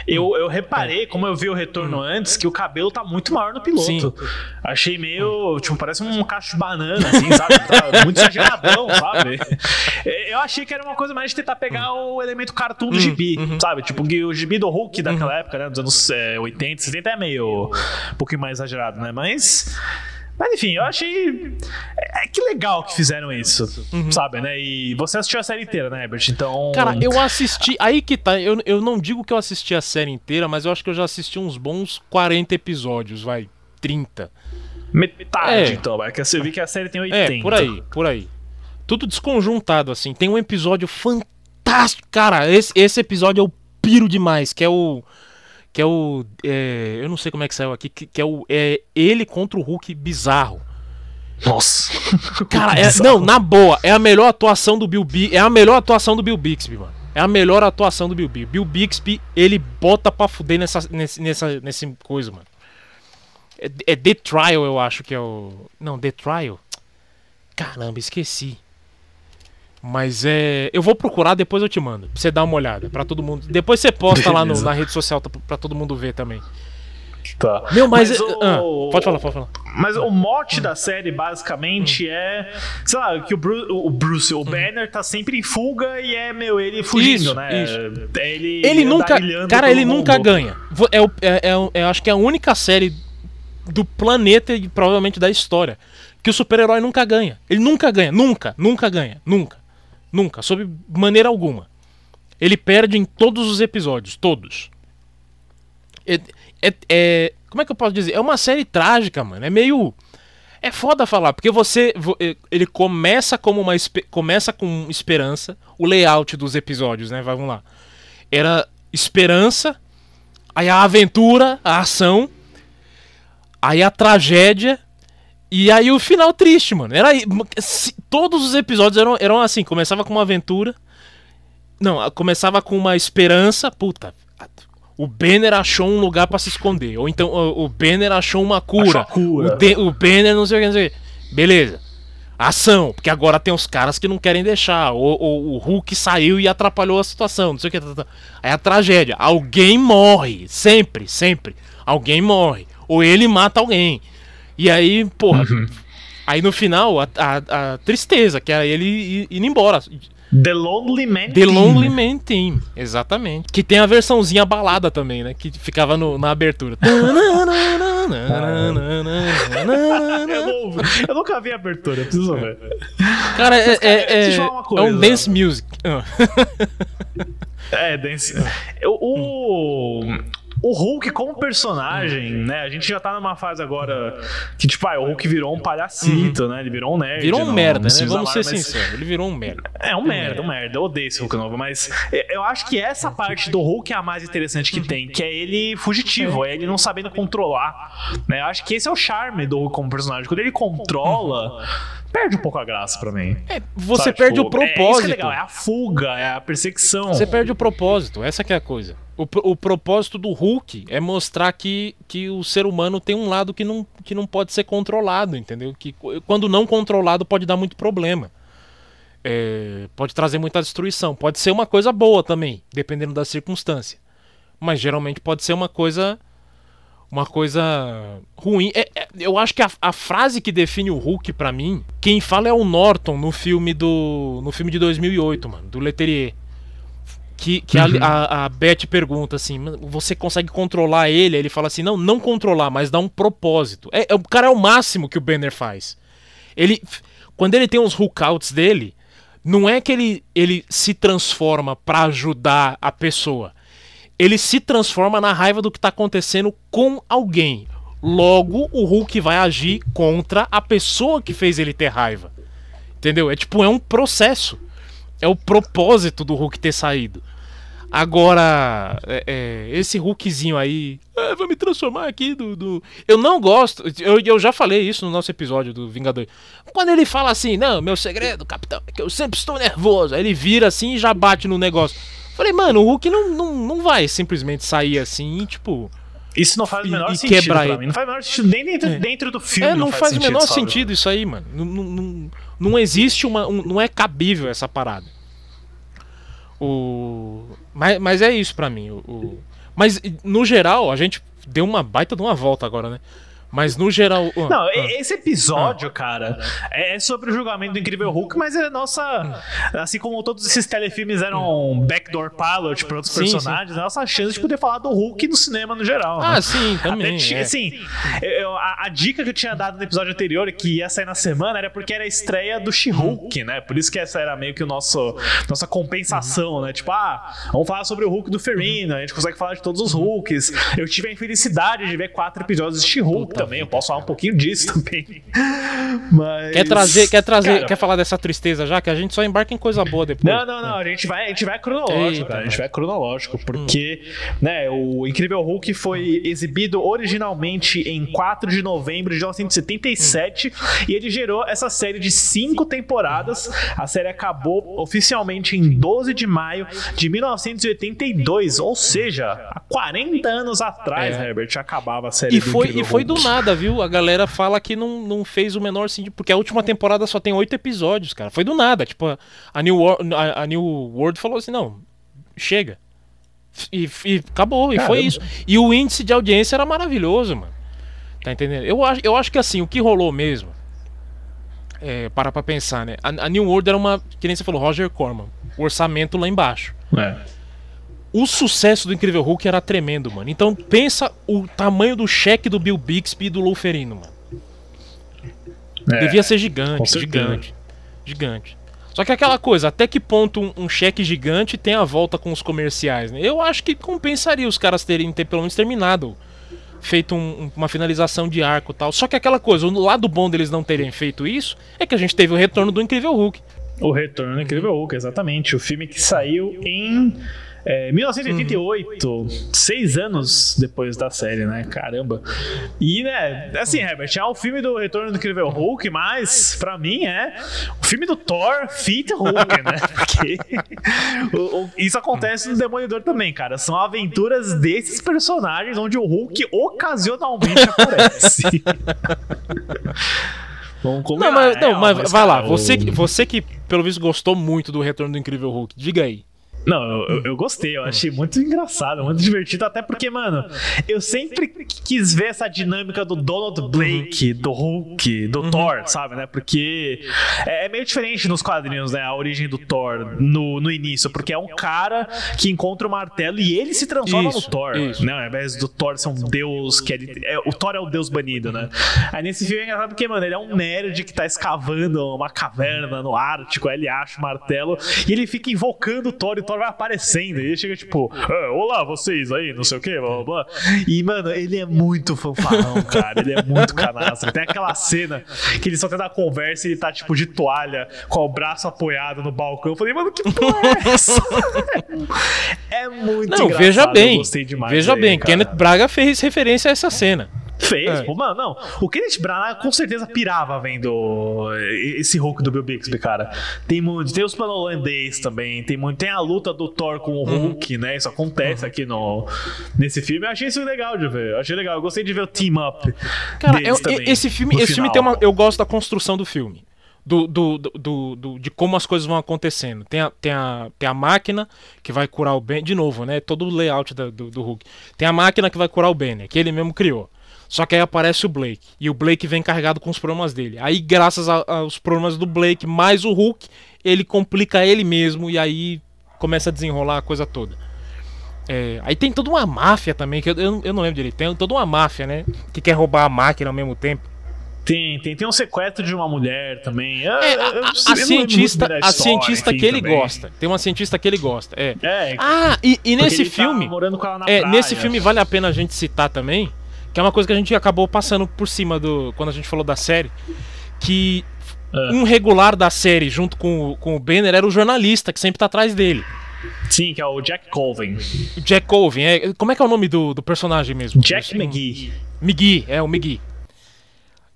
Eu, eu reparei, como eu vi o retorno antes, que o cabelo tá muito maior no piloto. Sim. Achei meio. Tipo, parece um cacho de banana, assim, sabe? Tá muito exageradão, sabe? Eu achei que era uma coisa mais de tentar pegar o elemento cartoon do gibi, sabe? Tipo, o gibi do Hulk daquela época, né? Dos anos é, 80, 70 é meio. um pouquinho mais exagerado, né? Mas. Mas enfim, eu achei. É, que legal que fizeram isso, sabe, né? E você assistiu a série inteira, né, Herbert? Então. Cara, eu assisti. Aí que tá. Eu, eu não digo que eu assisti a série inteira, mas eu acho que eu já assisti uns bons 40 episódios, vai. 30. Metade, É. então, vai. Que eu vi que a série tem 80. É, por aí, por aí. Tudo desconjuntado, assim. Tem um episódio fantástico. Cara, esse, esse episódio eu piro demais, que é o. Que é o. é, eu não sei como é que saiu aqui, que, que é o. É ele contra o Hulk bizarro. Nossa. Cara, é- não, na boa, é a melhor atuação do Bill Bixby. É a melhor atuação do Bill Bixby, mano. É a melhor atuação do Bill Bixby. Bill Bixby, ele bota pra fuder nessa, nesse, nessa, nesse coisa, mano. É, é The Trial, eu acho que é o. Não, The Trial? Caramba, esqueci. Mas é. Eu vou procurar, depois eu te mando. Pra você dar uma olhada. Pra todo mundo. Depois você posta lá no- Beleza. na rede social tá, pra todo mundo ver também. Tá. Meu, mas. Mas é- o- ah, pode falar, pode falar. Mas o mote da série, basicamente, é. Sei lá, que o Bruce, o, Bruce, o Banner tá sempre em fuga e é, meu, ele fugindo, Isso, né? isso. É ele. Ele nunca. Cara, ele nunca mundo. ganha. Vo- É, é, é o- é, acho que é a única série do planeta e provavelmente da história que o super-herói nunca ganha. Ele nunca ganha. Nunca, nunca ganha. Nunca. Nunca. Sob maneira alguma. Ele perde em todos os episódios. Todos. É, é- é- como é que eu posso dizer? É uma série trágica, mano. É meio. É foda falar, porque você. vo- eh, Ele começa como uma. Começa com esperança. O layout dos episódios, né? Vamos lá. Era esperança. Aí a aventura, a ação. Aí a tragédia. E aí o final triste, mano. Era todos os episódios eram, eram assim, começava com uma aventura. Não, começava com uma esperança, puta. O Banner achou um lugar pra se esconder. Ou então o, o Banner achou uma cura. Achou cura. O, de- o Banner não sei o que, não sei o que. Beleza. Ação, porque agora tem os caras que não querem deixar. O, o, o Hulk saiu e atrapalhou a situação, não sei o que. tá, tá, tá. Aí a tragédia. Alguém morre. Sempre, sempre. Alguém morre. Ou ele mata alguém. E aí, porra. Aí no final, a, a- a tristeza, que era ele indo embora. The Lonely Man The Team. Lonely Man Team, exatamente. Que tem a versãozinha balada também, né? Que ficava no- na abertura. Eu, não- eu nunca vi a abertura, eu preciso ver. Cara, é, é- é coisa. um dance music. É, dance. O, o, o Hulk como personagem, né? A gente já tá numa fase agora que, tipo, ah, o Hulk virou um palhacito, né? Ele virou um nerd. Virou um no- merda, no né? Civil Vamos ser mas- sinceros. Ele virou um merda. É um merda, um merda. Eu odeio esse Hulk novo, mas eu acho que essa parte do Hulk é a mais interessante que tem, que é ele fugitivo, é ele não sabendo controlar. Né? Eu acho que esse é o charme do Hulk como personagem. Quando ele controla, perde um pouco a graça pra mim. É, você Sabe, perde tipo, o propósito. É, isso que é legal, é a fuga, é a perseguição. Você perde o propósito, essa que é a coisa. O, o propósito do Hulk é mostrar que, que o ser humano tem um lado que não, que não pode ser controlado, entendeu? Que quando não controlado pode dar muito problema. É, pode trazer muita destruição. Pode ser uma coisa boa também, dependendo da circunstância. Mas geralmente pode ser uma coisa. Uma coisa ruim. É- é- eu acho que a, a frase que define o Hulk pra mim, quem fala é o Norton no filme do. no filme de 2008, mano, do Leterrier. Que, que a, a, a Beth pergunta assim: "Mano, você consegue controlar ele? Aí Ele fala assim: não, não controlar, mas dar um propósito. É, é- o cara é o máximo que o Banner faz. Ele, quando ele tem os hookouts dele, não é que ele, ele se transforma pra ajudar a pessoa. Ele se transforma na raiva do que tá acontecendo com alguém. Logo, o Hulk vai agir contra a pessoa que fez ele ter raiva. Entendeu? É tipo, é um processo. É o propósito do Hulk ter saído. Agora, é, é, esse Hulkzinho aí. "Ah, vai me transformar aqui do. do-" Eu não gosto. Eu, eu já falei isso no nosso episódio do Vingador. Quando ele fala assim, não, meu segredo, capitão, é que eu sempre estou nervoso. Aí ele vira assim e já bate no negócio. Falei, mano, o Hulk não, não, não vai simplesmente sair assim e, tipo. Isso não faz o menor e sentido quebrar pra mim. Não faz o menor sentido nem dentro, É. dentro do filme. É, não, faz, o menor sabe? sentido isso aí, mano. Não, não, não, não existe uma. um- não é cabível essa parada. O. Mas, mas é isso pra mim. O, o- Mas, no geral, a gente deu uma baita de uma volta agora, né? Mas no geral. ah, Não, e- esse episódio, cara, é sobre o julgamento do Incrível Hulk, mas é nossa. Assim como todos esses telefilmes eram backdoor pilot para outros Sim, personagens, é nossa chance de poder falar do Hulk no cinema no geral. Ah, né? sim, também, Até é. Assim, eu- a, a dica que eu tinha dado no episódio anterior, que ia sair na semana, era porque era a estreia do She-Hulk, né? Por isso que essa era meio que o nosso nossa compensação, né? Tipo, ah, vamos falar sobre o Hulk do Ferrino, a gente consegue falar de todos os Hulks. Eu tive a infelicidade de ver quatro episódios de She-Hulk também, eu posso falar um pouquinho disso também. Mas. Quer trazer, quer trazer, Cara, quer falar dessa tristeza já? Que a gente só embarca em coisa boa depois. não, não, não. A gente vai, a gente vai cronológico, Eita, cara. A gente vai cronológico, porque, né, o Incrível Hulk foi exibido originalmente em 4 de novembro de 1977 e ele gerou essa série de cinco temporadas. A série acabou oficialmente em 12 de maio de 1982, ou seja, há 40 anos atrás, É. Herbert, acabava a série E do foi, Incrível e foi do Hulk. Nada, viu? A galera fala que não, não fez o menor sentido. Porque a última temporada só tem oito episódios, cara. Foi do nada. Tipo, a New, Wor- a, a New World falou assim: não, chega. E, e acabou, e foi isso. E o índice de audiência era maravilhoso, mano. Tá entendendo? Eu acho, eu acho que assim, o que rolou mesmo. É, para pra pensar, né? A, a New World era uma. Que nem você falou, Roger Corman. O orçamento lá embaixo. É. O sucesso do Incrível Hulk era tremendo, mano. Então pensa o tamanho do cheque do Bill Bixby e do Lou Ferrino, mano. É. Devia ser gigante, gigante, gigante. Só que aquela coisa, até que ponto um, um cheque gigante tem a volta com os comerciais, né? Eu acho que compensaria os caras terem ter pelo menos terminado, feito um- um- uma finalização de arco e tal. Só que aquela coisa, o lado bom deles não terem feito isso é que a gente teve o retorno do Incrível Hulk. O Retorno do Incrível Hulk, exatamente. O filme que saiu em é, 1988, seis anos depois da série, né? Caramba. E, né, assim, Herbert, é o filme do Retorno do Incrível Hulk, mas, pra mim, é o filme do Thor Fit Hulk, né? Porque o- o- isso acontece no Demolidor também, cara. São aventuras desses personagens onde o Hulk ocasionalmente aparece. Vamos combinar, Não, mas, é, não, mas mas, vai lá, cara, você, o- que- você que pelo visto gostou muito do retorno do Incrível Hulk, diga aí. Não, eu, eu, gostei, eu achei muito engraçado, muito divertido, até porque, mano, eu sempre quis ver essa dinâmica do Donald Blake, do Hulk, do uhum. Thor, sabe, né? Porque é, é meio diferente nos quadrinhos, né? A origem do Thor no, no início, porque é um cara que encontra o martelo e ele se transforma isso, no Thor, isso. né? Ao invés do Thor ser um deus que ele, é, o Thor é o deus banido, né? Aí nesse filme é engraçado porque, mano, ele é um nerd que tá escavando uma caverna no Ártico, aí ele acha o martelo e ele fica invocando o Thor e o Thor vai aparecendo. E ele chega tipo, ah, olá, vocês aí, não sei o que, blá blá blá. E, mano, ele é muito fanfarrão, cara. Ele é muito canastra. Tem aquela cena que ele só tenta conversa e ele tá, tipo, de toalha, com o braço apoiado no balcão. Eu falei, mano, que porra é essa? é muito não, engraçado. Veja bem. Veja aí, bem, cara. Kenneth Braga fez referência a essa cena. Fez, é. pô, mano, não. O Kenneth Branagh com certeza pirava vendo esse Hulk do Bill Bixby, cara. Tem muito, tem os planos holandês também, tem muito, tem a luta do Thor com o uhum. Hulk, uhum. né? Isso acontece uhum. aqui no nesse filme. Eu achei isso legal de ver. Eu achei legal. Eu gostei de ver o team up. Cara, eu, esse filme, esse filme tem uma, eu gosto da construção do filme. Do, do, do, do, de como as coisas vão acontecendo. Tem a, tem, a, tem a máquina que vai curar o Ben. De novo, né? Todo o layout do, do, do Hulk. Tem a máquina que vai curar o Ben, né, que ele mesmo criou. Só que aí aparece o Blake. E o Blake vem carregado com os problemas dele. Aí, graças aos problemas do Blake, mais o Hulk, ele complica ele mesmo. E aí começa a desenrolar a coisa toda. É, aí tem toda uma máfia também, que eu, eu, não lembro direito. Tem toda uma máfia, né? Que quer roubar a máquina ao mesmo tempo. Tem, tem, tem um sequestro de uma mulher também. Eu, é, a, a, a cientista, a cientista que ele também. gosta. Tem uma cientista que ele gosta. É. é ah, e, e nesse tá filme. Tá é, praia. nesse filme vale a pena a gente citar também que é uma coisa que a gente acabou passando por cima do. Quando a gente falou da série. Que é. um regular da série, junto com, o, com o Banner, era o jornalista que sempre tá atrás dele. Sim, que é o Jack Colvin. Jack Colvin, é, como é que é o nome do, do personagem mesmo? Jack McGee. McGee, é o McGee.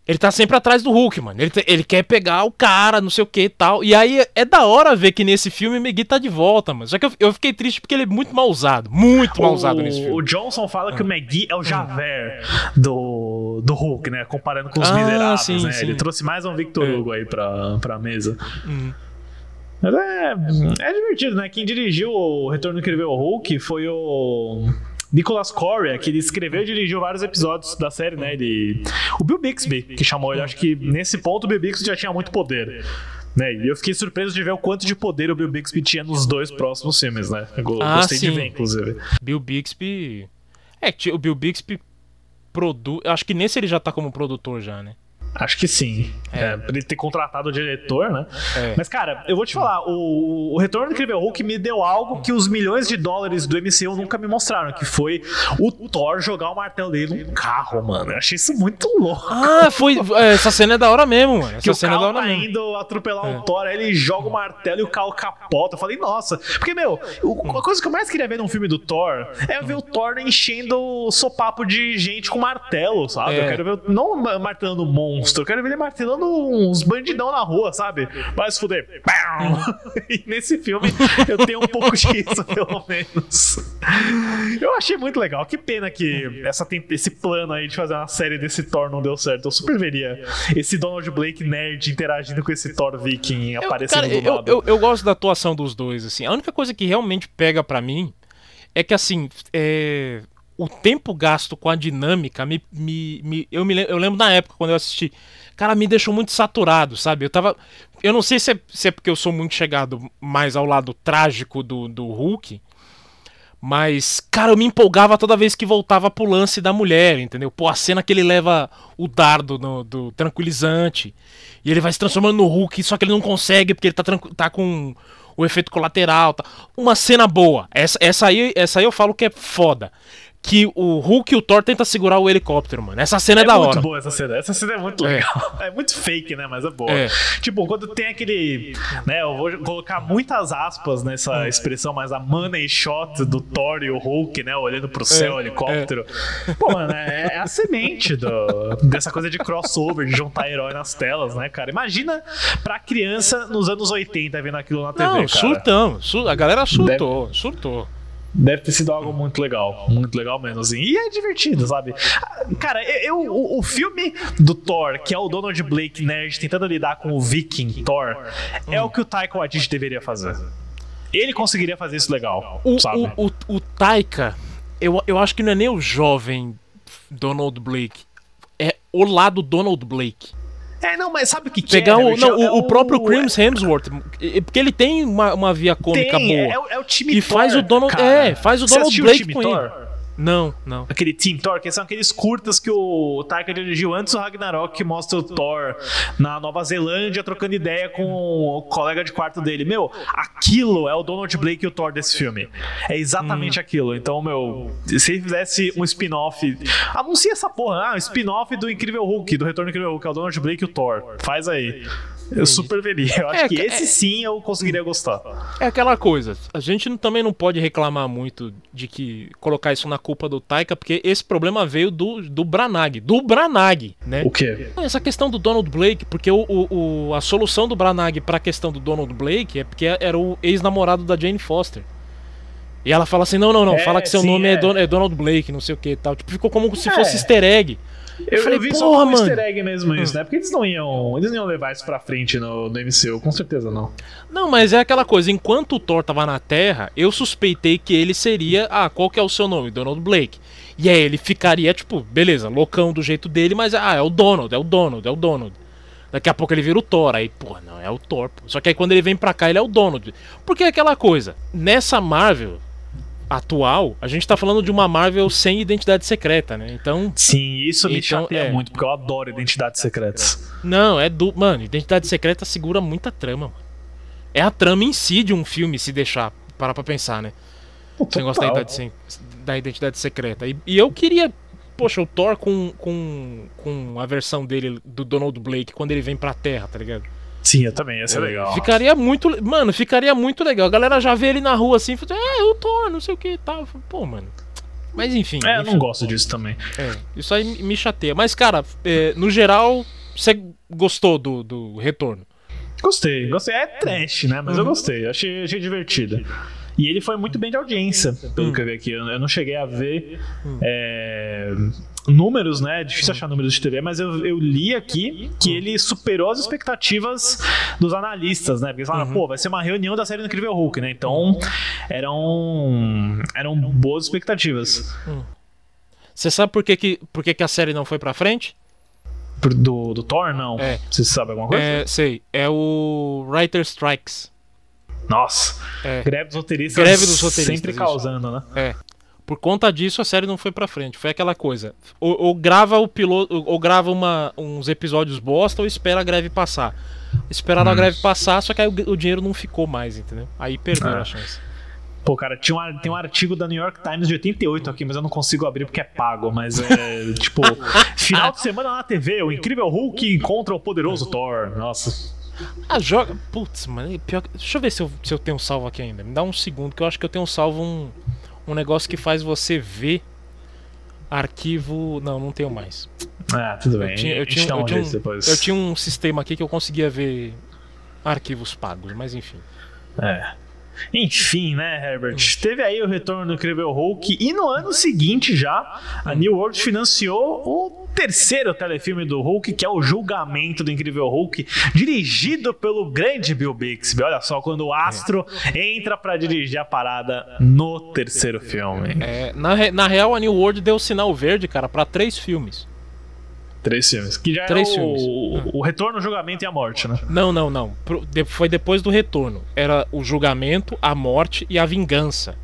Ele tá sempre atrás do Hulk, mano. Ele, ele quer pegar o cara, não sei o que e tal. E aí é da hora ver que nesse filme o Megui tá de volta, mano. Só que eu, eu fiquei triste porque ele é muito mal usado. Muito mal usado nesse filme. O Johnson fala que o Megui é o Javert do, do Hulk, né? Comparando com os ah, miseráveis, sim, né? Sim. Ele trouxe mais um Victor é. Hugo aí pra, pra mesa. Hum. Mas é, é divertido, né? Quem dirigiu o Retorno Incrível Hulk foi o Nicholas Correa, que ele escreveu e dirigiu vários episódios da série, né? Ele... O Bill Bixby, que chamou ele. Acho que nesse ponto o Bill Bixby já tinha muito poder. Né? E eu fiquei surpreso de ver o quanto de poder o Bill Bixby tinha nos dois próximos filmes, né? Eu ah, gostei sim. de ver, inclusive. Bill Bixby. É, o Bill Bixby produz. Acho que nesse ele já tá como produtor já, né? Acho que sim. É. é pra ele ter contratado o diretor, né? É. Mas, cara, eu vou te falar, o, o Retorno do Incrível Hulk me deu algo que os milhões de dólares do MCU nunca me mostraram, que foi o Thor jogar o martelo dele num carro, mano. Eu achei isso muito louco. Ah, foi. É, essa cena é da hora mesmo, mano. Essa que cena o carro é da hora tá mesmo. indo atropelar é. o Thor, aí ele joga o martelo e o carro capota. Eu falei, nossa. Porque, meu, a coisa que eu mais queria ver num filme do Thor é ver o Thor enchendo o sopapo de gente com martelo, sabe? Eu é. quero ver, não martelando monstro, eu quero ver ele martelando uns bandidão na rua, sabe? Vai se fuder. e nesse filme eu tenho um pouco disso, pelo menos. Eu achei muito legal. Que pena que essa, esse plano aí de fazer uma série desse Thor não deu certo. Eu super veria esse Donald Blake nerd interagindo com esse Thor viking eu, aparecendo cara, do lado. Eu, eu, eu, gosto da atuação dos dois, assim. A única coisa que realmente pega para mim é que, assim, é o tempo gasto com a dinâmica me, me, me, eu me eu lembro na época quando eu assisti cara, me deixou muito saturado, sabe? Eu tava. Eu não sei se é, se é porque eu sou muito chegado mais ao lado trágico do, do Hulk. Mas, cara, eu me empolgava toda vez que voltava pro lance da mulher, entendeu? Pô, a cena que ele leva o dardo no, do tranquilizante. E ele vai se transformando no Hulk, só que ele não consegue porque ele tá, tá com o efeito colateral. Tá. Uma cena boa. Essa, essa, aí, essa aí eu falo que é foda que o Hulk e o Thor tentam segurar o helicóptero, mano. Essa cena é, é da hora. É muito boa essa cena. Essa cena é muito é. legal. É, é muito fake, né? Mas é boa. É. Tipo, quando tem aquele. Né, eu vou colocar muitas aspas nessa é. expressão, mas a money shot do Thor e o Hulk, né? Olhando pro céu, o helicóptero. Pô, mano, é, a semente do, dessa coisa de crossover, de juntar herói nas telas, né, cara? Imagina pra criança nos anos 80 vendo aquilo na TV. Não, cara. surtão. A galera surtou, Deve... surtou. Deve ter sido algo muito legal. Muito legal mesmo, assim. E é divertido, sabe? Cara, eu, o, o filme do Thor, que é o Donald Blake nerd tentando lidar com o Viking Thor, é o que o Taika Waititi deveria fazer. Ele conseguiria fazer isso legal, O, sabe? o, o, o Taika, eu, eu acho que não é nem o jovem Donald Blake. É o lado Donald Blake. É, não, mas sabe o que, que Pegar é? o, não, É o, o próprio Chris Hemsworth. é- Porque ele tem uma, uma via cômica Tem, boa. é, o- é o time E Thor, faz o Donald- cara. é, faz o Donald Blake time com Thor? ele. Não, não. Aquele Team Thor, que são aqueles curtas que o Taika dirigiu antes do Ragnarok, que mostra o Thor na Nova Zelândia trocando ideia com o colega de quarto dele. Meu, aquilo é o Donald Blake e o Thor desse filme. É Hum. exatamente aquilo. Então, meu, se ele fizesse um spin-off, anuncia essa porra, ah, um spin-off do Incrível Hulk, do Retorno do Incrível Hulk, é o Donald Blake e o Thor. Faz aí. Eu super veria. Eu acho É, que é- esse sim eu conseguiria gostar. É aquela coisa. A gente também não pode reclamar muito de que colocar isso na culpa do Taika, porque esse problema veio do, do Branagh. Do Branagh, né? O quê? Essa questão do Donald Blake, porque o, o- o- a solução do Branagh pra questão do Donald Blake é porque era o ex-namorado da Jane Foster. E ela fala assim: não, não, não, É, fala que seu sim, nome é. é. Don- é Donald Blake, não sei o que e tal. Tipo, ficou como se É. fosse easter egg. Eu, falei, eu vi só. Hum. easter egg mesmo isso, né? Porque eles não iam. Eles não iam levar isso pra frente no, no MCU, com certeza não. Não, mas é aquela coisa, enquanto o Thor tava na Terra, eu suspeitei que ele seria, ah, qual que é o seu nome? Donald Blake. E aí ele ficaria, tipo, beleza, loucão do jeito dele, mas, ah, é o Donald, é o Donald, é o Donald. Daqui a pouco ele vira o Thor, aí, pô, não, é o Thor. pô. Só que aí quando ele vem pra cá, ele é o Donald. Porque é aquela coisa, nessa Marvel atual, a gente tá falando de uma Marvel sem identidade secreta, né? Então, Sim, isso me Então, chateia é. muito, porque eu adoro identidades secretas. não, é do. Mano, identidade secreta segura muita trama, mano. É a trama em si de um filme, se deixar parar pra pensar, né? Esse negócio da identidade, da identidade secreta. E, e eu queria, poxa, o Thor com, com, com a versão dele, do Donald Blake, quando ele vem pra Terra, tá ligado? Sim, eu também, ia ser legal. Ficaria muito. Mano, ficaria muito legal. A galera já vê ele na rua assim, fala, é, o Thor, não sei o que e tal. Eu Pô, mano. Mas enfim. É, eu não gosto disso também. É, isso aí me chateia. Mas, cara, é, no geral, você gostou do, do retorno? Gostei, gostei. É trash, né? Mas eu Uhum. gostei, achei, achei divertido. E ele foi muito bem de audiência, pelo que eu vi aqui. Eu, eu não cheguei a ver é, números, né? É difícil achar números de TV, mas eu, eu li aqui que ele superou as expectativas dos analistas, né? Porque eles falaram, pô, vai ser uma reunião da série do Incrível Hulk, né? Então, eram, eram boas expectativas. Você sabe por que, que, por que, que a série não foi pra frente? Do, do Thor, não. É. Você sabe alguma coisa? É, sei. É o Writer Strikes. Nossa. É. Greve dos roteiristas. Greve dos roteiristas, Sempre isso. causando, né? É. Por conta disso, a série não foi pra frente. Foi aquela coisa. Ou, ou grava o piloto, ou, ou grava uma, uns episódios bosta, ou espera a greve passar. Esperaram a greve passar, só que aí o, o dinheiro não ficou mais, entendeu? Aí perderam Ah. a chance. Pô, cara, tinha um, tem um artigo da New York Times de 88 aqui, mas eu não consigo abrir porque é pago. Mas é, tipo, final de semana na TV, o incrível Hulk encontra o poderoso Thor. Nossa. Ah, joga. Putz, mano. Pior... Deixa eu ver se eu, se eu tenho salvo aqui ainda. Me dá um segundo, que eu acho que eu tenho salvo um, um negócio que faz você ver arquivo. Não, não tenho mais. Ah, tudo bem. Eu tinha, eu tinha, eu tinha um, eu tinha um sistema aqui que eu conseguia ver arquivos pagos, mas enfim. É. Enfim, né, Herbert? Teve aí o retorno do Incrível Hulk e no ano seguinte já a New World financiou o terceiro telefilme do Hulk, que é o Julgamento do Incrível Hulk, dirigido pelo grande Bill Bixby. Olha só, quando o astro entra pra dirigir a parada no terceiro filme. É, na, na real, a New World deu sinal verde, cara, pra três filmes. Três filmes. Que já Três é o, o retorno, o julgamento e a morte, né? Não, não, não. Foi depois do retorno. Era o julgamento, a morte e a vingança.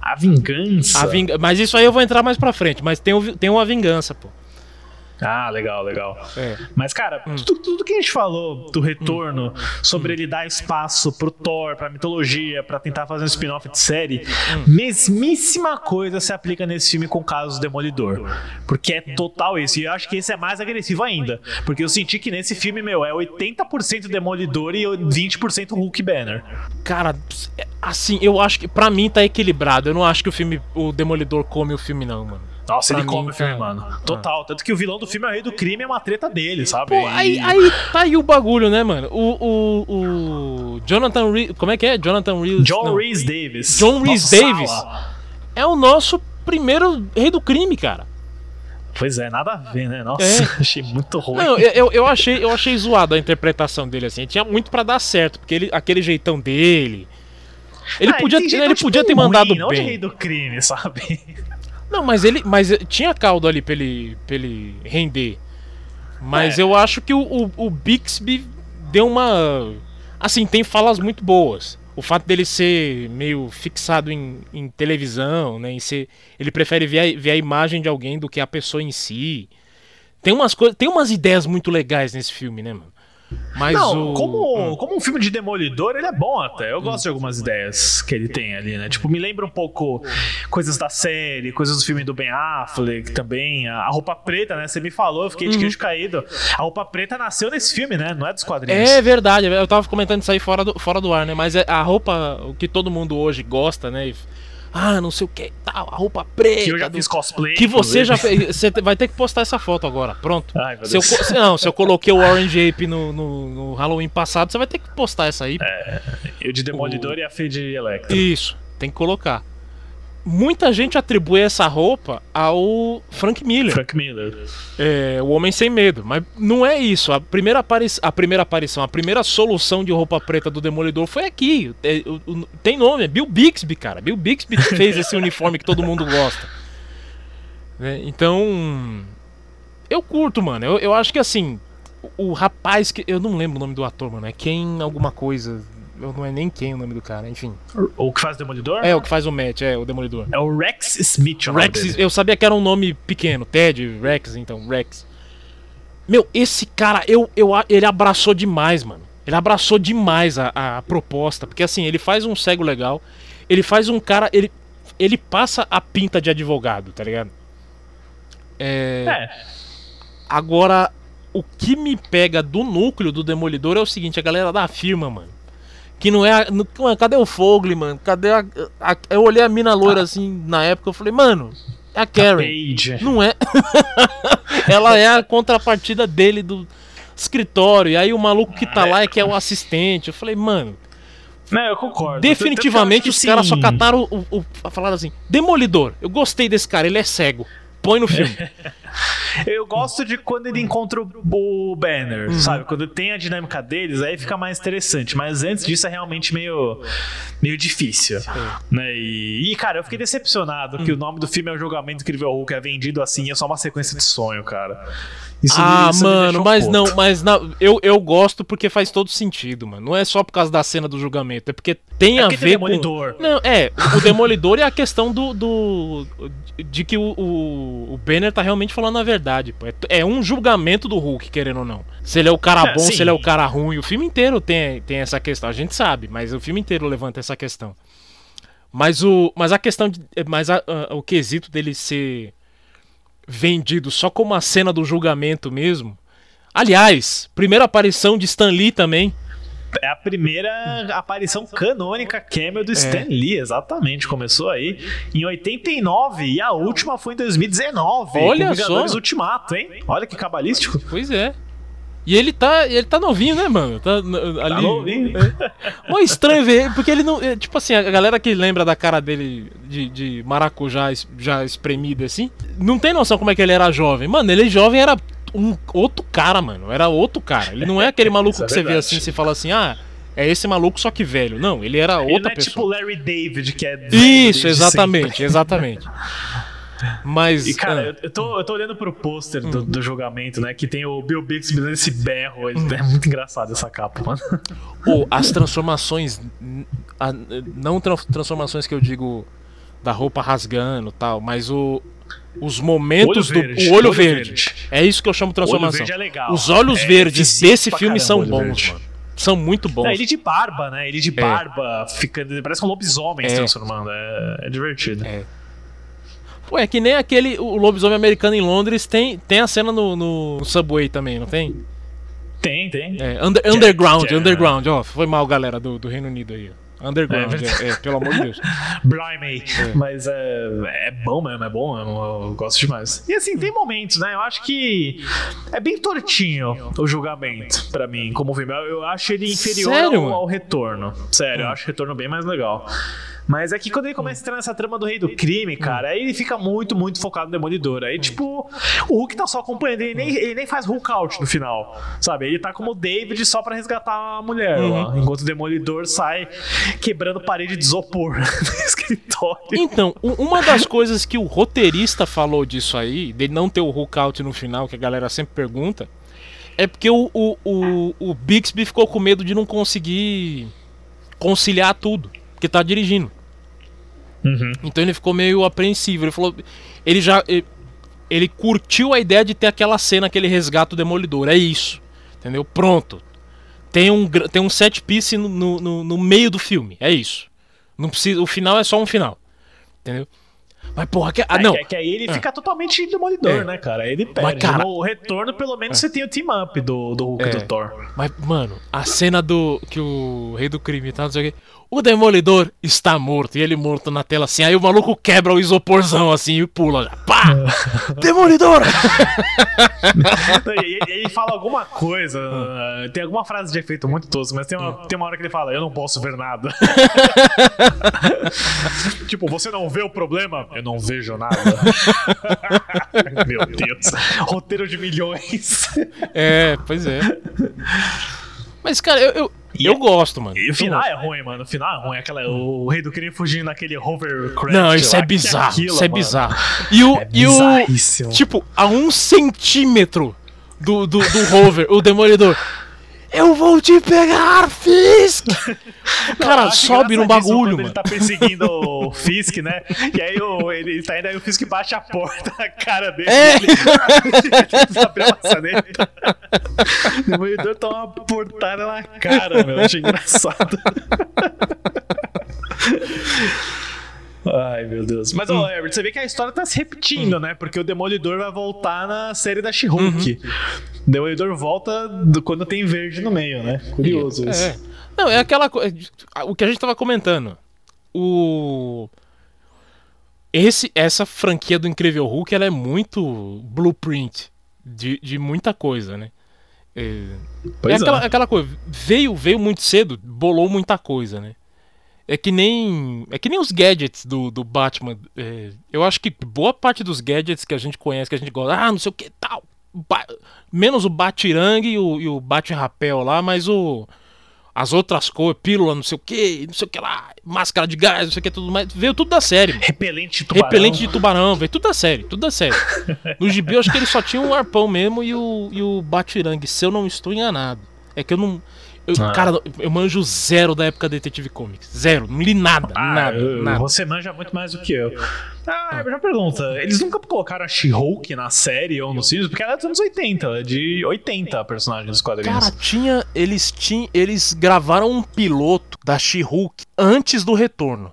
A vingança. A vinga... Mas isso aí eu vou entrar mais pra frente. Mas tem, o tem uma vingança, pô. Ah, legal, legal. É. Mas, cara, Hum. tudo, tudo que a gente falou do retorno, sobre ele dar espaço pro Thor, pra mitologia, pra tentar fazer um spin-off de série, Hum. mesmíssima coisa se aplica nesse filme com o caso do Demolidor. Porque é total isso. E eu acho que esse é mais agressivo ainda. Porque eu senti que nesse filme, meu, é 80% Demolidor e 20% Hulk Banner. Cara, é- assim, eu acho que pra mim tá equilibrado. Eu não acho que o filme, o Demolidor come o filme, não, mano. Nossa, ele mim, come o filme, tá- mano. Total. Tanto que o vilão do filme é o rei do crime, é uma treta dele, sabe? Pô, aí, aí tá aí o bagulho, né, mano? O, o, o Jonathan Reeves. Como é que é? Jonathan Reeves. John não. Rhys Davis. John Rhys Davis. Sala. É o nosso primeiro rei do crime, cara. Pois é, nada a ver, né? Nossa, É. achei muito ruim. Não, eu, eu, achei, eu achei zoado a interpretação dele, assim. Tinha muito pra dar certo, porque ele, aquele jeitão dele. Ele Ah, podia, ele tipo, podia ter mandado ruim, não de bem. rei do crime, sabe? Não, mas ele. Mas tinha caldo ali pra ele, pra ele render. Mas É. eu acho que o, o, o Bixby deu uma. Assim, tem falas muito boas. O fato dele ser meio fixado em, em televisão, né? Em ser, ele prefere ver a, ver a imagem de alguém do que a pessoa em si. Tem umas coisas. Tem umas ideias muito legais nesse filme, né, mano? Mas não, o. como, como um filme de demolidor, ele é bom até. Eu gosto de algumas ideias que ele tem ali, né? Tipo, me lembra um pouco coisas da série, coisas do filme do Ben Affleck também. A roupa preta, né? Você me falou, eu fiquei de queijo caído. A roupa preta nasceu nesse filme, né? Não é dos quadrinhos. É verdade, eu tava comentando isso aí fora do, fora do ar, né? Mas é a roupa, o que todo mundo hoje gosta, né? E- Ah, não sei o que, tal, a roupa preta. Que eu já do- fiz cosplay. Que você já fez. Você vai ter que postar essa foto agora. Pronto. Ai, Se eu, co- não, se eu coloquei o Orange Ape no, no, no Halloween passado, você vai ter que postar essa aí. Eu de demolidor e a Fê de Electra. Isso, tem que colocar. Muita gente atribui essa roupa ao Frank Miller. Frank Miller. É, o Homem Sem Medo. Mas não é isso. A primeira, apari a primeira aparição, a primeira solução de roupa preta do Demolidor foi aqui. É, o- o- tem nome, é Bill Bixby, cara. Bill Bixby fez esse uniforme que todo mundo gosta. Né, Então. Eu curto, mano. Eu, eu acho que assim. O, o rapaz que. Eu não lembro o nome do ator, mano. É quem alguma coisa. Eu não é nem quem o nome do cara, enfim. O que faz Demolidor? É o que faz o Matt, é o Demolidor. É o Rex Smith. o Rex, eu sabia que era um nome pequeno, Ted, Rex, então, Rex. Meu, esse cara, eu, eu, ele abraçou demais, mano. Ele abraçou demais a, a proposta, porque assim, ele faz um cego legal, ele faz um cara, ele, ele passa a pinta de advogado, tá ligado? É, É. Agora, o que me pega do núcleo do Demolidor é o seguinte, a galera da firma, mano. Que não é. a- no- mano, cadê o Fogli, mano? Cadê a, a- Eu olhei a mina loira assim na época, eu falei, mano, é a Karen. Page. Não é. Ela é a contrapartida dele do escritório. E aí o maluco que tá lá é que é o assistente. Eu falei, mano, Não, eu concordo. definitivamente os eu acho caras só cataram o, o, falaram assim: Demolidor, eu gostei desse cara, ele é cego. Põe no filme. Eu gosto de quando ele encontra o- Banner, Uhum. sabe? Quando tem a dinâmica deles, aí fica mais interessante. Mas antes disso é realmente meio, meio difícil. Né? E, e, cara, eu fiquei decepcionado Hum. que o nome do filme é o Julgamento Incrível Hulk, é vendido assim, é só uma sequência de sonho, cara. Isso ah, isso mano, mas puto. não, mas na- eu, eu gosto porque faz todo sentido, mano. Não é só por causa da cena do julgamento, é porque tem É a porque tem ver com. Demolidor. Não, é, o Demolidor é a questão do. do de que o, o, o Banner tá realmente falando a verdade. pô. É, é um julgamento do Hulk, querendo ou não. Se ele é o cara É, bom, sim. se ele é o cara ruim. O filme inteiro tem, tem essa questão. A gente sabe, mas o filme inteiro levanta essa questão. Mas, o, mas a questão de. Mas a- a- o quesito dele ser vendido só como a cena do julgamento mesmo. Aliás, primeira aparição de Stan Lee também. É a primeira aparição canônica cameo do Stan Lee, exatamente. Começou aí em 89 e a última foi em 2019. Olha com Vingadores só. Ultimato, hein? Olha que cabalístico. Pois é. E ele tá, ele tá novinho, né, mano? Tá, n- ali. novinho. Mó estranho ver, ele, porque ele não. é, Tipo assim, a galera que lembra da cara dele de, de maracujá já espremido assim, não tem noção como é que ele era jovem. Mano, ele jovem era um outro cara, mano. Era outro cara. Ele não é aquele maluco é que você vê assim, você fala assim, ah, é esse maluco só que velho. Não, ele era Ele outra não é tipo pessoa. Larry David, que é. Isso, exatamente, exatamente. Mas. E, cara, ah, eu, tô, eu tô olhando pro pôster Hum. do, do julgamento, né? Que tem o Bill Bixby dando esse berro. É muito engraçado essa capa, mano. Ou as transformações. a- não tran- transformações que eu digo da roupa rasgando e tal, mas o. Os momentos Olho do verde, o olho, olho verde. verde. É isso que eu chamo de transformação. verde é legal. Os olhos É verdes desse filme caramba, são bons, verde. mano. São muito bons. É, ele de barba, né? Ele de barba, ficando. Parece um lobisomem se É. transformando. É, é divertido. É. Pô, é que nem aquele. O lobisomem americano em Londres tem, tem a cena no, no Subway também, não tem? Tem, tem. É, under- underground, é- underground, ó. Foi mal, galera do, do Reino Unido aí. ó. Underground, É é, é, pelo amor de Deus. Blimey. Mas é, é bom mesmo, é bom mesmo. Eu gosto demais. E assim, tem momentos, né? Eu acho que é bem tortinho o julgamento, pra mim, como filme. Eu, eu acho ele inferior Sério, ao, ao retorno. Sério, eu acho o retorno bem mais legal. Mas é que quando ele começa a entrar nessa trama do rei do crime, cara, aí ele fica muito, muito focado no Demolidor. Aí, tipo, o Hulk tá só acompanhando, ele nem, ele nem faz Hulk out no final, sabe? Ele tá como o David só pra resgatar a mulher lá, enquanto o Demolidor sai quebrando parede de isopor no escritório. Então, uma das coisas que o roteirista falou disso aí, de não ter o Hulk out no final, que a galera sempre pergunta, é porque o, o, o, o Bixby ficou com medo de não conseguir conciliar tudo, porque tá dirigindo. Então ele ficou meio apreensivo. Ele falou. Ele já. Ele, ele curtiu a ideia de ter aquela cena, aquele resgate do demolidor. É isso. Entendeu? Pronto. Tem um, tem um set piece no, no, no- meio do filme. É isso. Não precisa, o final é só um final. Entendeu? Mas, porra, que, ah, É, não. que, é que aí ele fica totalmente demolidor, É. né, cara? Ele perde. Mas, cara- no retorno, pelo menos, você tem o team-up do, do Hulk e É. do Thor. Mas, mano, a cena do. que o rei do crime tá, não sei o quê. O demolidor está morto. E ele morto na tela assim. Aí o maluco quebra o isoporzão assim e pula. já. Pá! demolidor! E ele, ele fala alguma coisa, uh, tem alguma frase de efeito muito tosco, mas tem uma, tem uma hora que ele fala: Eu não posso ver nada. tipo, você não vê o problema? Eu não vejo nada. Meu Deus. Roteiro de milhões. é, pois é. Mas, cara, eu, eu, eu gosto, mano. E o final gosto. é ruim, mano. O final é ruim. Aquela, o rei do crime fugindo naquele hovercraft. Não, isso lá, é que bizarro. aquilo, isso é mano? bizarro. E o. É e o tipo, a um centímetro do, do, do hover, o demolidor. Eu vou te pegar, Fisk! O cara sobe no bagulho, mano. Ele tá perseguindo o Fisk, né? E aí o, ele tá indo, aí o Fisk bate a porta na cara dele. É. Ele, ele tenta abrir a maçaneta. O demolidor toma uma portada na cara, meu. Achei engraçado. Ai, meu Deus. Mas, Hum. ó, Herbert, você vê que a história tá se repetindo, né? Porque o Demolidor vai voltar na série da She-Hulk. Uhum. O Demolidor volta do- quando tem verde no meio, né? Curioso isso. É. Não, é aquela coisa. O que a gente tava comentando. O. Esse, essa franquia do Incrível Hulk ela é muito blueprint de, de muita coisa, né? É, é é. aquela, aquela coisa. Veio, veio muito cedo, bolou muita coisa, né? É que nem. É que nem os gadgets do, do Batman. é, eu acho que boa parte dos gadgets que a gente conhece, que a gente gosta, ah, não sei o que tal. ba- menos o Batirangue e o, e o Bate-Rapel lá, mas o. As outras cores, pílula, não sei o que, não sei o que lá, máscara de gás, não sei o que, tudo mais. Veio tudo da série. mano. Repelente de tubarão. Repelente de tubarão, veio tudo da série, tudo da série. No gibi eu acho que ele só tinha o arpão mesmo e o, e o batirangue, se eu não estou enganado. É que eu não. Eu- Ah. Cara, eu manjo zero da época Detetive Comics. Zero. Não li nada, Ah, nada, eu- nada. Você manja muito mais do que eu. Ah, já pergunta. Eles nunca colocaram a She-Hulk na série ou nos filmes? Porque ela é dos anos 80, ela é de 80 a personagem dos quadrinhos. Cara, tinha. Eles tinham. Eles gravaram um piloto da She-Hulk antes do retorno.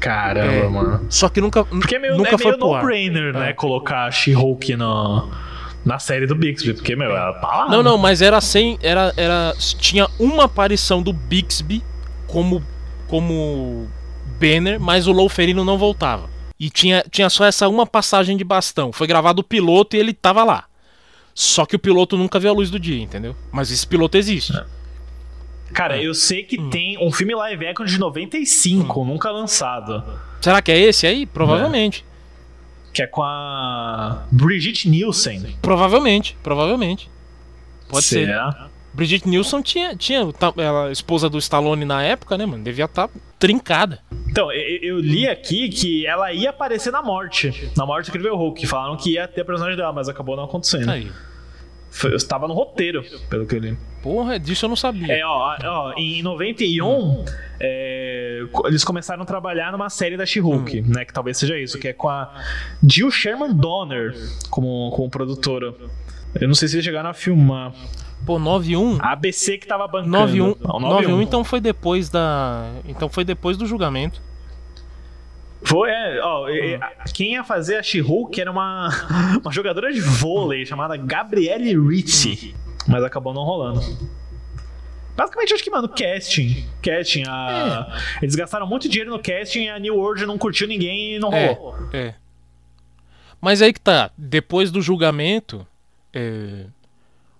Caramba, É. mano. Só que nunca. Porque é meio, nunca é foi meio no-brainer, né? É. Colocar a She-Hulk no, na série do Bixby. Porque, meu, ela tá lá. Não, não, mas era sem. Era, era, tinha uma aparição do Bixby como, como Banner, mas o Louferino não voltava. E tinha, tinha só essa uma passagem de bastão. Foi gravado o piloto e ele tava lá. Só que o piloto nunca viu a luz do dia, entendeu? Mas esse piloto existe. Cara, eu sei que Hum. tem um filme live action de 95, nunca lançado. Será que é esse aí? Provavelmente. Que é com a Brigitte Nielsen. Provavelmente, provavelmente. Pode ser. Será? Brigitte Nielsen tinha, tinha tá- ela, esposa do Stallone na época, né, mano? Devia estar trincada. Então, eu, eu li aqui que ela ia aparecer na morte. Na morte do Incrível Hulk. Falaram que ia ter a personagem dela, mas acabou não acontecendo. Aí. Foi, estava no roteiro, pelo que eu li. Porra, disso eu não sabia. É, ó, ó, em 91, é, co- eles começaram a trabalhar numa série da She-Hulk, né? Que talvez seja isso, que é com a Jill Sherman Donner como, como produtora. Eu não sei se eles chegaram a filmar. Pô, 91? A ABC que tava bancando. 91, Não, 91 então foi depois da. Então foi depois do julgamento. Foi, é, ó, e- e- quem ia fazer a She-Hulk era uma, uma jogadora de vôlei chamada Gabrielle Ritchie, mas acabou não rolando. Basicamente, acho que, mano, casting. Casting, a... Eles gastaram muito dinheiro no casting e a New World não curtiu ninguém e não É, rolou. é. Mas aí que tá, depois do julgamento, é,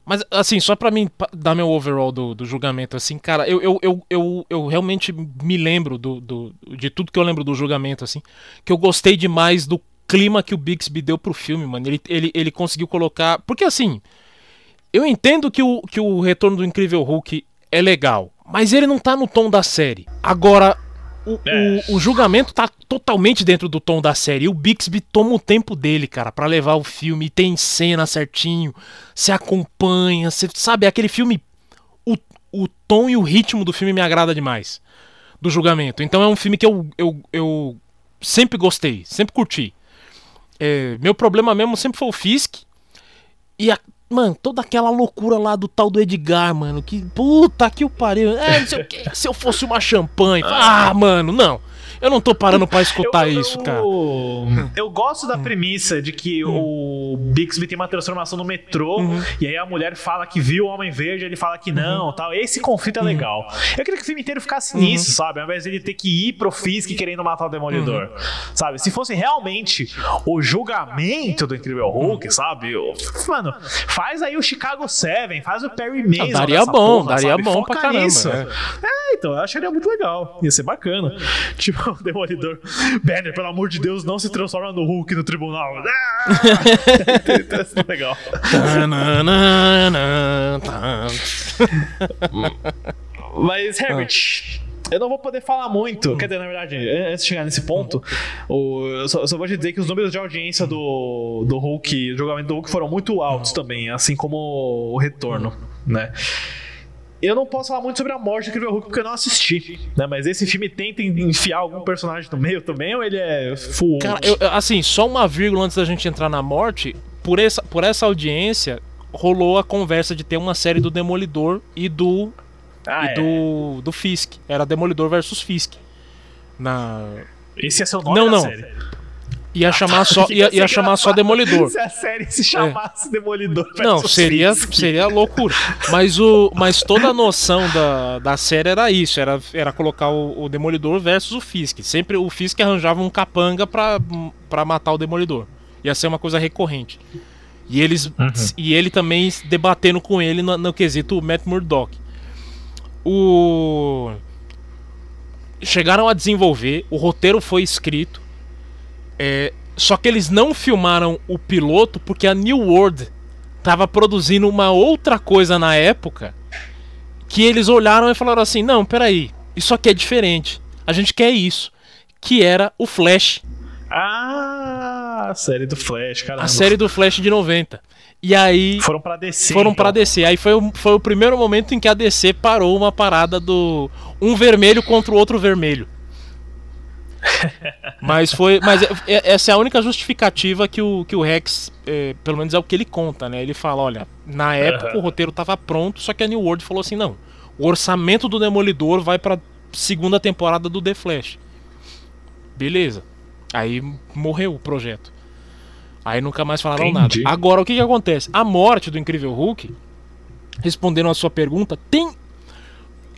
Mas, assim, só pra mim dar meu overall do, do julgamento, assim, cara, eu, eu, eu, eu, eu realmente me lembro do, do, de tudo que eu lembro do julgamento, assim, que eu gostei demais do clima que o Bixby deu pro filme, mano. Ele, ele, ele conseguiu colocar. Porque, assim, eu entendo que o, que o retorno do Incrível Hulk é legal, mas ele não tá no tom da série. Agora, o, É. o, o julgamento tá totalmente dentro do tom da série. E o Bixby toma o tempo dele, cara, pra levar o filme. Tem cena certinho, se acompanha, você sabe, aquele filme. O, o tom e o ritmo do filme me agrada demais. Do julgamento. Então é um filme que eu, eu, eu sempre gostei, sempre curti. É, meu problema mesmo sempre foi o Fisk. E a, Mano, toda aquela loucura lá do tal do Edgar, mano. Que puta que o pariu. É, não sei o que. Se eu fosse uma champanhe. Ah, mano, não. Eu não tô parando pra escutar eu, isso, cara. Eu gosto da premissa de que o Bixby tem uma transformação no metrô e aí a mulher fala que viu o Homem Verde, ele fala que não, tal. Esse conflito é legal. Eu queria que o filme inteiro ficasse nisso, sabe? Ao invés de ele ter que ir pro Fisk querendo matar o Demolidor, sabe? Se fosse realmente o julgamento do Incrível Hulk, sabe? Eu- Mano, faz aí o Chicago Seven, faz o Perry Mason. Ah, daria nessa bom, porra, daria sabe? bom Foca pra caramba, nisso. é. É, então, eu acharia muito legal. Ia ser bacana. Tipo, o Demolidor. Banner, pelo amor de Deus, não se transforma no Hulk no tribunal. Ah! Legal. Mas, Herbert. Eu não vou poder falar muito. Quer dizer, na verdade, antes de chegar nesse ponto, o- eu, só, eu só vou te dizer que os números de audiência do, do Hulk, do julgamento do Hulk, foram muito altos também, assim como o retorno, né? Eu não posso falar muito sobre a morte do Incrível Hulk porque eu não assisti, né? Mas esse filme tenta enfiar algum personagem no meio também ou ele é full? Cara, eu- assim, só uma vírgula antes da gente entrar na morte. Por essa, por essa audiência, rolou a conversa de ter uma série do Demolidor e do. Ah, e é. do, do Fisk. Era Demolidor versus Fisk. Na. Esse ser o nome Não, não. série. Ia chamar só, ia, ia chamar só Demolidor. Se a série se chamasse Demolidor Não, seria, seria loucura. Mas, o, mas toda a noção da, da série era isso: era, era colocar o, o Demolidor versus o Fisk. Sempre o Fisk arranjava um capanga pra, pra matar o Demolidor. Ia ser uma coisa recorrente. E, eles, e ele também debatendo com ele no, no quesito Matt Murdock. O. Chegaram a desenvolver, o roteiro foi escrito. É, só que eles não filmaram o piloto porque a New World tava produzindo uma outra coisa na época que eles olharam e falaram assim: "Não, peraí, isso aqui é diferente. A gente quer isso", que era o Flash, Ah, a série do Flash, caramba. a série do Flash de 90. E aí Foram pra DC. foram então. pra DC. Aí foi, o- foi o primeiro momento em que a DC parou uma parada do um vermelho contra o outro vermelho. Mas foi, mas é- é- essa é a única justificativa que o, que o Rex, é, pelo menos é o que ele conta, né? Ele fala, olha, na época Aham. o roteiro tava pronto, só que a New World falou assim, não, o orçamento do Demolidor vai pra segunda temporada do The Flash. Beleza. Aí morreu o projeto. Aí nunca mais falaram Entendi. nada. Agora, o que que acontece? A morte do Incrível Hulk, respondendo a sua pergunta, tem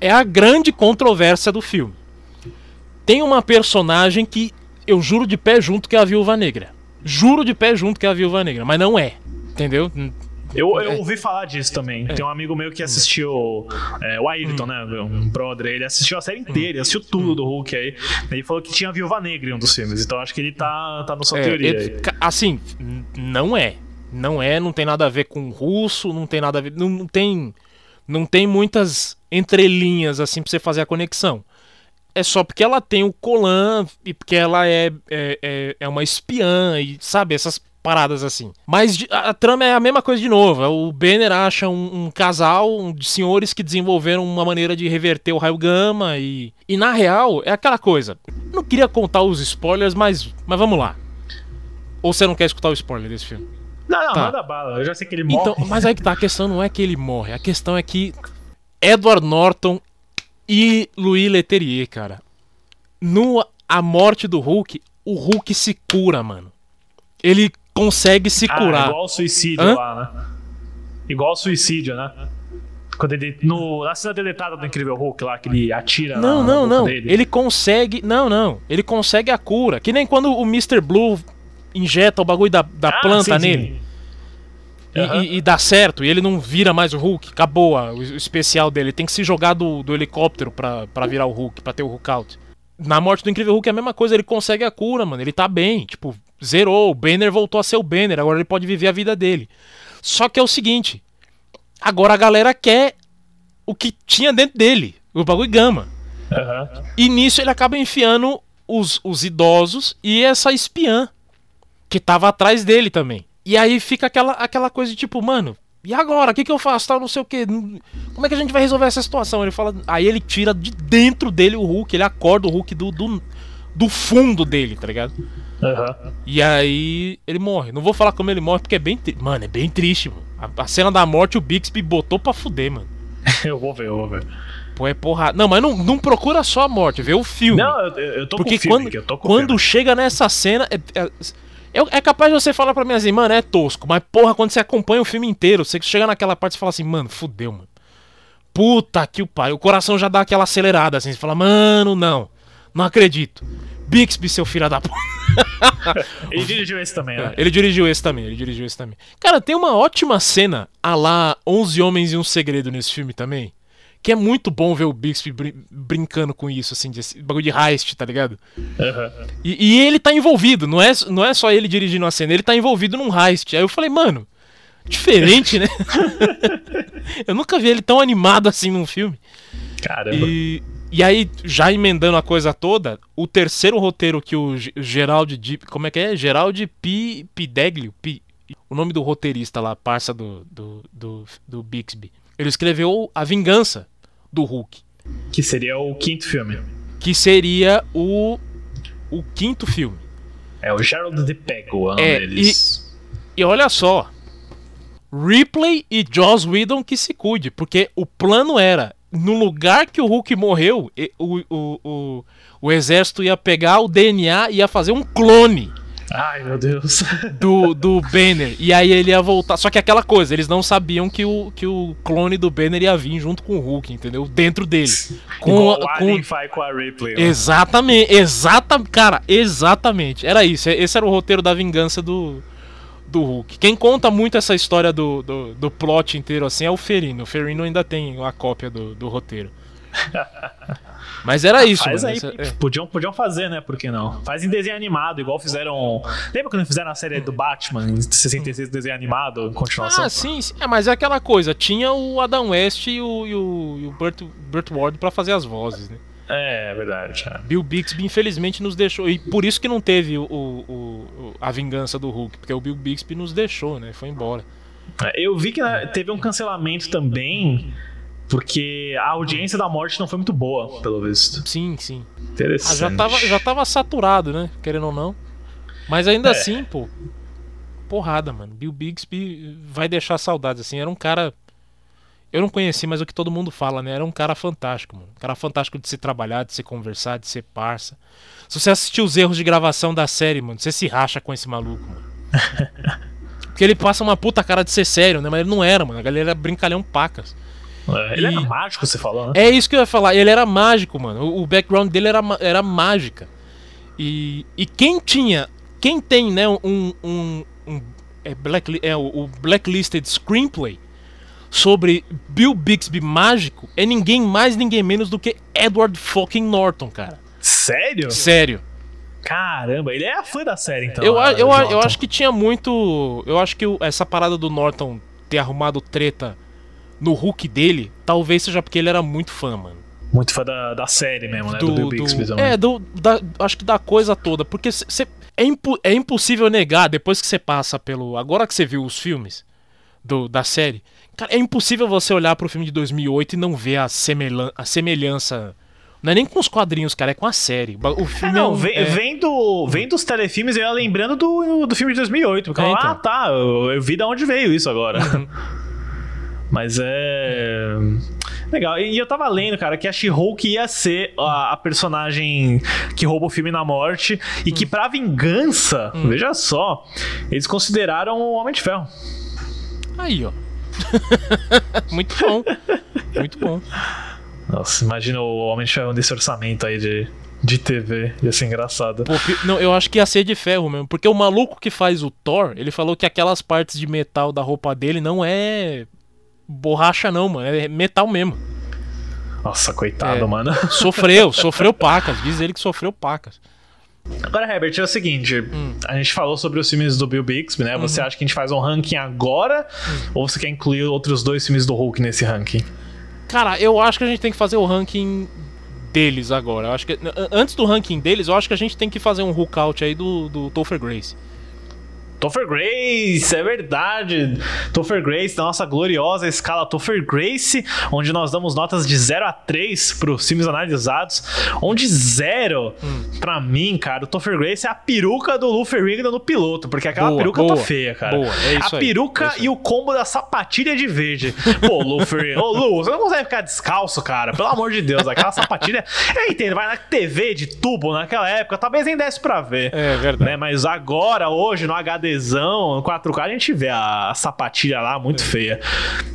é a grande controvérsia do filme. Tem uma personagem que eu juro de pé junto que é a Viúva Negra. Juro de pé junto que é a Viúva Negra, mas não é. Entendeu? Eu, É. eu ouvi falar disso também. Tem um amigo meu que assistiu é, o Ayrton, né? Um brother. Ele assistiu a série inteira, ele assistiu tudo do Hulk aí. Ele falou que tinha a Viúva Negra em um dos filmes. Então acho que ele tá, tá na sua É, teoria ele- aí. assim, não é. Não é, não tem nada a ver com russo, não tem nada a ver. Não, não tem. Não tem muitas entrelinhas assim pra você fazer a conexão. É só porque ela tem o Colan e porque ela é, é, é, é uma espiã e sabe, essas paradas assim. Mas a, a trama é a mesma coisa de novo. O Banner acha um, um casal um de senhores que desenvolveram uma maneira de reverter o raio gama e. E na real, é aquela coisa. Não queria contar os spoilers, mas, mas vamos lá. Ou você não quer escutar o spoiler desse filme? Não, não, Tá. manda bala. Eu já sei que ele morre. Então, mas aí que tá, a questão não é que ele morre, a questão é que Edward Norton e Louis Leterrier, cara, no A Morte do Hulk, o Hulk se cura, mano. Ele consegue se Ah, curar. igual o suicídio Hã? lá, né? Igual suicídio, né? Quando ele. No, na cena deletada do Incrível Hulk lá, que ele atira Não, na, não, não. dele. Ele consegue. Não, não. Ele consegue a cura. Que nem quando o Mr. Blue injeta o bagulho da, da Ah, planta sim, sim. E, e, e dá certo, e ele não vira mais o Hulk, acabou o, especial dele. Ele tem que se jogar do, do helicóptero pra, pra virar o Hulk, pra ter o Hulk out. Na morte do Incrível Hulk é a mesma coisa, ele consegue a cura, mano. Ele tá bem, tipo, zerou. O Banner voltou a ser o Banner, agora ele pode viver a vida dele. Só que é o seguinte: agora a galera quer o que tinha dentro dele, o bagulho gama. Aham. E nisso ele acaba enfiando os, os idosos e essa espiã que tava atrás dele também. E aí fica aquela, aquela coisa de tipo, mano, e agora? O que, que eu faço? Tal, não sei o que. Como é que a gente vai resolver essa situação? Ele fala. Aí ele tira de dentro dele o Hulk, ele acorda o Hulk do, do, do fundo dele, tá ligado? Aham. E aí ele morre. Não vou falar como ele morre porque é bem. tri- Mano, é bem triste, mano. A, a cena da morte o Bixby botou pra fuder, mano. Eu vou ver, eu vou ver. Pô, é porrada. Não, mas não, não procura só a morte, vê o filme. Não, eu, eu tô Porque com o filme quando, eu tô com o quando filme. chega nessa cena. É, é, eu- é capaz de você falar pra mim assim, mano, é tosco. Mas porra, quando você acompanha o filme inteiro, você chega naquela parte e fala assim, mano, fudeu, mano. Puta que o pai. O coração já dá aquela acelerada assim. Você fala, mano, não. Não acredito. Bixby, seu filho da puta. Ele dirigiu esse também, né? Ele dirigiu esse também, ele dirigiu esse também. Cara, tem uma ótima cena a lá 11 Homens e um Segredo nesse filme também. Que é muito bom ver o Bixby brin- brincando com isso, assim, de esse bagulho de heist, tá ligado? Aham. E, e ele tá envolvido, não é, não é só ele dirigindo a cena, ele tá envolvido num heist. Aí eu falei, mano, diferente, né? eu nunca vi ele tão animado assim num filme. Caramba. E, e aí, já emendando a coisa toda, o terceiro roteiro que o G- Gerald Di, Como é que é? Gerald P. Pideglio? P, o nome do roteirista lá, parça do, do, do, do Bixby. Ele escreveu A Vingança do Hulk, Que seria o quinto filme. que seria o, o quinto filme. É o Gerald de Pego, é deles. E olha só, Ripley e Joss Whedon que se cuide, porque o plano era, no lugar que o Hulk morreu, e- o, o, o, o exército ia pegar o DNA e ia fazer um clone Ai, meu Deus. do, do Banner. E aí ele ia voltar. Só que aquela coisa, eles não sabiam que o, que o clone do Banner ia vir junto com o Hulk, entendeu? Dentro dele. Com, Igual a- o com, faz com a Ripley. né? Exatamente, exatamente, cara, exatamente. Era isso, esse era o roteiro da vingança do, do Hulk. Quem conta muito essa história do, do, do plot inteiro assim é o Ferino. O Ferino ainda tem a cópia do, do roteiro. Mas era isso, Faz mano. aí, essa- é. podiam, podiam fazer, né? Por que não? Faz em desenho animado, igual fizeram. Lembra quando fizeram a série do Batman em 66 desenho animado, em continuação? Ah, sim, sim. É, mas é aquela coisa. Tinha o Adam West e o, e o, e o Burt, Burt Ward pra fazer as vozes, né? É, é verdade. é. Bill Bixby, infelizmente, nos deixou. E por isso que não teve o, o- o- a vingança do Hulk. Porque o Bill Bixby nos deixou, né? Foi embora. É, Eu vi que né, teve um cancelamento também, porque a audiência da morte não foi muito boa, pelo visto. Sim, sim. Ah, Interessante. já, tava, já tava saturado, né? Querendo ou não. Mas ainda É. assim, pô. Porrada, mano. Bill Bixby vai deixar saudades, assim. Era um cara. Eu não conheci, mas o que todo mundo fala, né? Era um cara fantástico, mano. Um cara fantástico de se trabalhar, de se conversar, de ser parça. Se você assistir os erros de gravação da série, mano, você se racha com esse maluco, mano. Porque ele passa uma puta cara de ser sério, né? Mas ele não era, mano. A galera era brincalhão pacas. É, ele E- era mágico, você falou, né? É isso que eu ia falar. Ele era mágico, mano. O, o background dele era, era mágica. E, e quem tinha. Quem tem, né, um. um, um- é, black, é o, o Blacklisted Screenplay sobre Bill Bixby mágico é ninguém mais, ninguém menos do que Edward fucking Norton, cara. Sério? Sério. Caramba, ele é fã da série, então. eu, a- eu, a- eu acho que tinha muito. Eu acho que essa parada do Norton ter arrumado treta no Hulk dele, talvez seja porque ele era muito fã, mano. Muito fã da, da série mesmo, né? Do, Bill Bixby também. é, do, da, acho que da coisa toda. Porque cê, é, impo- é impossível negar, depois que você passa pelo. Agora que você viu os filmes do, da série, cara, é impossível você olhar pro filme de 2008 e não ver a, semelhan- a semelhança. Não é nem com os quadrinhos, cara, é com a série. O É, filme não, é um- vem, é- vem do, vem dos telefilmes eu ia lembrando do, do filme de 2008. Porque É, então. ah, tá, eu, eu vi de onde veio isso agora. Mas é. Legal. E eu tava lendo, cara, que a She-Hulk ia ser a, a personagem que rouba o filme na morte. E Hum. que pra vingança, veja só, eles consideraram o Homem de Ferro. Aí, ó. Muito bom. Muito bom. Nossa, imagina o Homem de Ferro nesse orçamento aí de de TV. Ia ser engraçado. Pô, não, eu acho que ia ser de ferro mesmo. Porque o maluco que faz o Thor, ele falou que aquelas partes de metal da roupa dele não é borracha, não, mano. É metal mesmo. Nossa, coitado, É. mano. Sofreu, sofreu pacas. Diz ele que sofreu pacas. Agora, Herbert, é o seguinte: Hum. a gente falou sobre os filmes do Bill Bixby, né? Uhum. Você acha que a gente faz um ranking agora? Hum. Ou você quer incluir outros dois filmes do Hulk nesse ranking? Cara, eu acho que a gente tem que fazer o ranking deles agora. Eu acho que an- antes do ranking deles, eu acho que a gente tem que fazer um Hulk out aí do, do Topher Grace. Topher Grace, é verdade. Topher Grace, da nossa gloriosa escala Topher Grace, onde nós damos notas de 0 a 3 para os filmes analisados. Onde 0, Hum. pra mim, cara, o Topher Grace é a peruca do Lou Ferrigno no piloto, porque aquela Boa, peruca boa, tá feia, cara. boa, é isso a aí, peruca é e o combo da sapatilha de verde. Pô, Lou Ferrigno, ô Lou, você não consegue ficar descalço, cara, pelo amor de Deus. Aquela sapatilha, eu entendo, vai na TV de tubo naquela época, talvez nem desse pra ver É verdade. né? Mas agora, hoje, no HDzão, no 4K, a gente vê a, a sapatilha lá muito feia.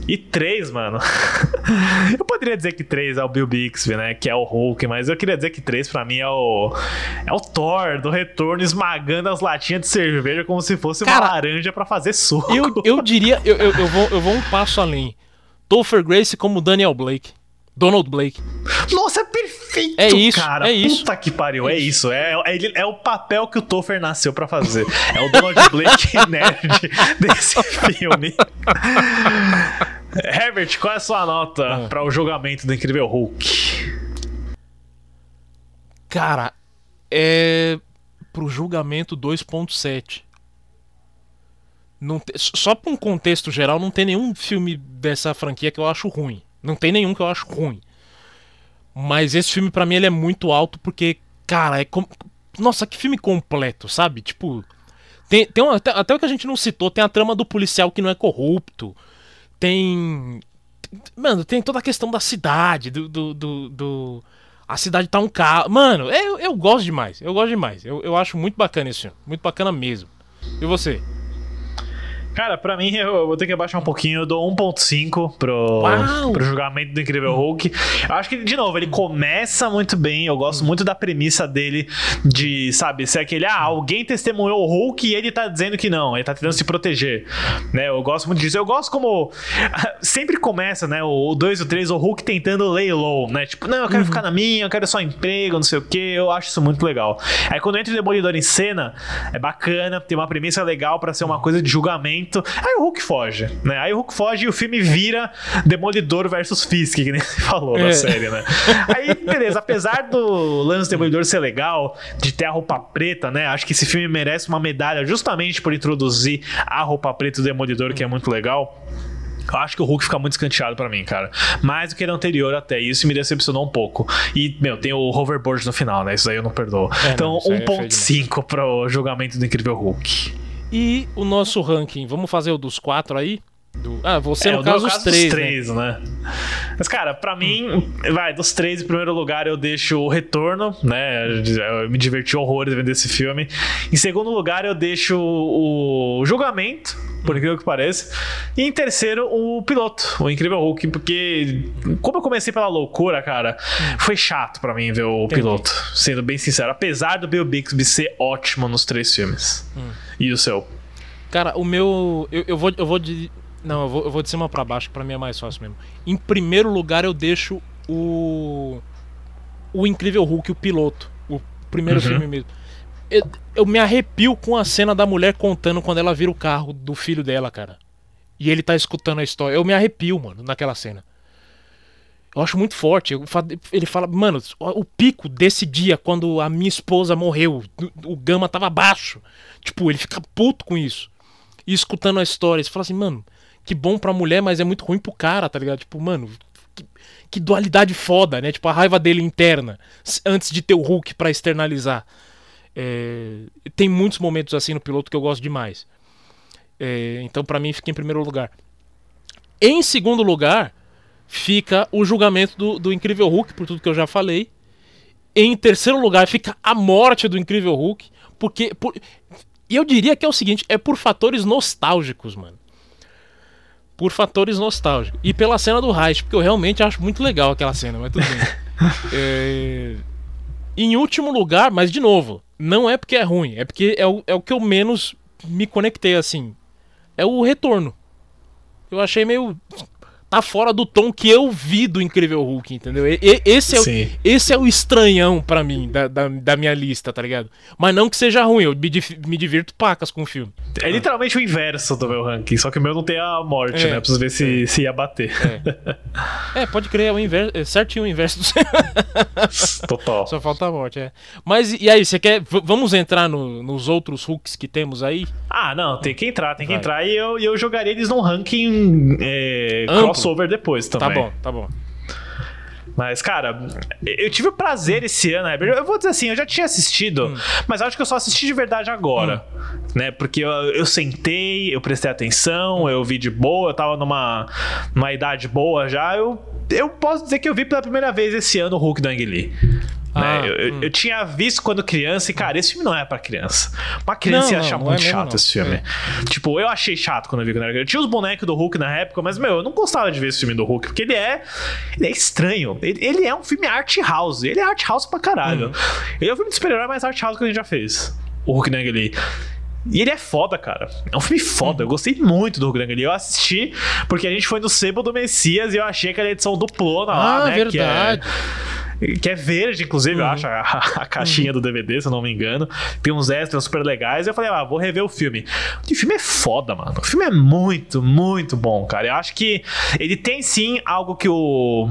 E 3, mano. eu poderia dizer que 3 é o Bill Bixby, né? Que é o Hulk, mas eu queria dizer que 3 pra mim é o. É o Thor do retorno esmagando as latinhas de cerveja como se fosse Cara, uma laranja pra fazer suco. Eu, eu diria, eu, eu, eu vou, eu vou um passo além. Topher Grace como Daniel Blake. Donald Blake. Nossa, é perfeito, É isso, cara. é isso. Puta que pariu, é isso. É, é, é o papel que o Topher nasceu pra fazer. É o Donald Blake nerd desse filme. Herbert, qual é a sua nota Ah. pra o julgamento do Incrível Hulk? Cara, é. Pro julgamento 2.7. Não te- Só pra um contexto geral, não tem nenhum filme dessa franquia que eu acho ruim. Não tem nenhum que eu acho ruim. Mas esse filme, pra mim, ele é muito alto porque, cara, é. com- Nossa, que filme completo, sabe? Tipo. Tem, tem um- até, até o que a gente não citou, tem a trama do policial que não é corrupto. Tem. Mano, tem toda a questão da cidade, do. do, do- do- a cidade tá um carro. Mano, eu, eu gosto demais. Eu gosto demais. Eu, eu acho muito bacana esse filme. Muito bacana mesmo. E você? Cara, pra mim, eu vou ter que abaixar um pouquinho. Eu dou 1.5 pro, Uau! pro julgamento do Incrível Hulk. Eu acho que, de novo, ele começa muito bem. Eu gosto muito da premissa dele de, sabe, ser aquele, ah, alguém testemunhou o Hulk e ele tá dizendo que não. Ele tá tentando se proteger. Né? Eu gosto muito disso. Eu gosto como... Sempre começa, né, o 2 e o 3, o Hulk tentando lay low, né? Tipo, não, eu quero ficar na minha, eu quero só emprego, não sei o que. Eu acho isso muito legal. Aí quando entra o Demolidor em cena, é bacana, tem uma premissa legal pra ser uma coisa de julgamento. Aí o Hulk foge, né? Aí o Hulk foge e o filme vira Demolidor versus Fisk, que nem você falou É. na série, né? Aí, beleza, apesar do lance do Demolidor ser legal, de ter a roupa preta, né? Acho que esse filme merece uma medalha justamente por introduzir a roupa preta do Demolidor, que é muito legal. Eu acho que o Hulk fica muito escanteado pra mim, cara. Mais do que no anterior até isso me decepcionou um pouco. E, meu, tem o hoverboard no final, né? Isso aí eu não perdoo. É, então, não, isso aí é feio 1.5 pro julgamento do Incrível Hulk. E o nosso ranking? Vamos fazer o dos quatro aí? Do- Ah, você É, no caso o os caso três, dos né? três, né? Mas, cara, pra mim, vai, dos três, em primeiro lugar, eu deixo o Retorno, né? Eu me diverti horrores vendo esse filme. Em segundo lugar, eu deixo o Julgamento, por incrível que pareça. E em terceiro, o Piloto, o Incrível Hulk, porque, como eu comecei pela loucura, cara, foi chato pra mim ver o Entendi. Piloto, sendo bem sincero. Apesar do Bill Bixby ser ótimo nos três filmes. Hum. E o seu? Cara, o meu. Eu, eu vou, eu vou de. Não, eu vou, eu vou de cima pra baixo, pra mim é mais fácil mesmo. Em primeiro lugar, eu deixo o. O Incrível Hulk, o piloto. O primeiro Uhum. filme mesmo. Eu, eu me arrepio com a cena da mulher contando quando ela vira o carro do filho dela, cara. E ele tá escutando a história. Eu me arrepio, mano, naquela cena. Eu acho muito forte. Ele fala, mano, o pico desse dia, quando a minha esposa morreu, o gama tava baixo. Tipo, ele fica puto com isso. E escutando a história, você fala assim, mano, que bom pra mulher, mas é muito ruim pro cara, tá ligado? Tipo, mano, que, que dualidade foda, né? Tipo, a raiva dele interna, antes de ter o Hulk pra externalizar. É, tem muitos momentos assim no piloto que eu gosto demais. É, então, pra mim, fica em primeiro lugar. Em segundo lugar, fica o julgamento do, do Incrível Hulk, por tudo que eu já falei. Em terceiro lugar, fica a morte do Incrível Hulk, porque. Por... E eu diria que é o seguinte: é por fatores nostálgicos, mano. Por fatores nostálgicos. E pela cena do Reich, porque eu realmente acho muito legal aquela cena, mas tudo bem. É, Em último lugar, mas de novo, não é porque é ruim, é porque é o, é o que eu menos me conectei assim. É o retorno. Eu achei meio tá fora do tom que eu vi do Incrível Hulk, entendeu? E, e, esse, é o, esse é o estranhão para mim da, da, da, minha lista, tá ligado? Mas não que seja ruim, eu me, me divirto pacas com o filme. É literalmente o inverso do meu ranking, só que o meu não tem a morte, é, né? Preciso ver se, é. se ia bater. É. é, pode crer, é o inverso, é certinho o inverso do Total. Só falta a morte, é. Mas e aí, você quer. vamos entrar no, nos outros Hulks que temos aí? Ah, não, tem que entrar, tem que Vai. entrar. E eu, eu jogaria eles num ranking é, crossover depois também. Tá bom, tá bom. Mas, cara, eu tive o prazer esse ano. Eu vou dizer assim, eu já tinha assistido, hum. mas acho que eu só assisti de verdade agora. Hum. Né? Porque eu, eu sentei, eu prestei atenção, eu vi de boa, eu tava numa, numa idade boa já. Eu, eu posso dizer que eu vi pela primeira vez esse ano o Hulk do Ang Lee. Né? Ah, eu, hum. eu, tinha visto quando criança e, cara, esse filme não é pra criança. Uma criança não, ia achar não, muito não é chato mesmo, esse filme. É. Tipo, eu achei chato quando eu vi quando era Eu tinha os bonecos do Hulk na época, mas, meu, eu não gostava de ver esse filme do Hulk, porque ele é. Ele é estranho. Ele, ele é um filme art house. Ele é art house pra caralho. Hum. Ele é o filme de super-herói mais art house que a gente já fez. O Hulk Nang ali. E ele é foda, cara. É um filme foda. Eu gostei muito do Hulk Eu assisti porque a gente foi no Sebo do Messias e eu achei aquela edição duplona lá, ah, né? verdade. Que é que é verde, inclusive, uhum. eu acho, a, a caixinha uhum. do DVD, se eu não me engano. Tem uns extras super legais. E eu falei, ah, vou rever o filme. O filme é foda, mano. O filme é muito, muito bom, cara. Eu acho que ele tem sim algo que o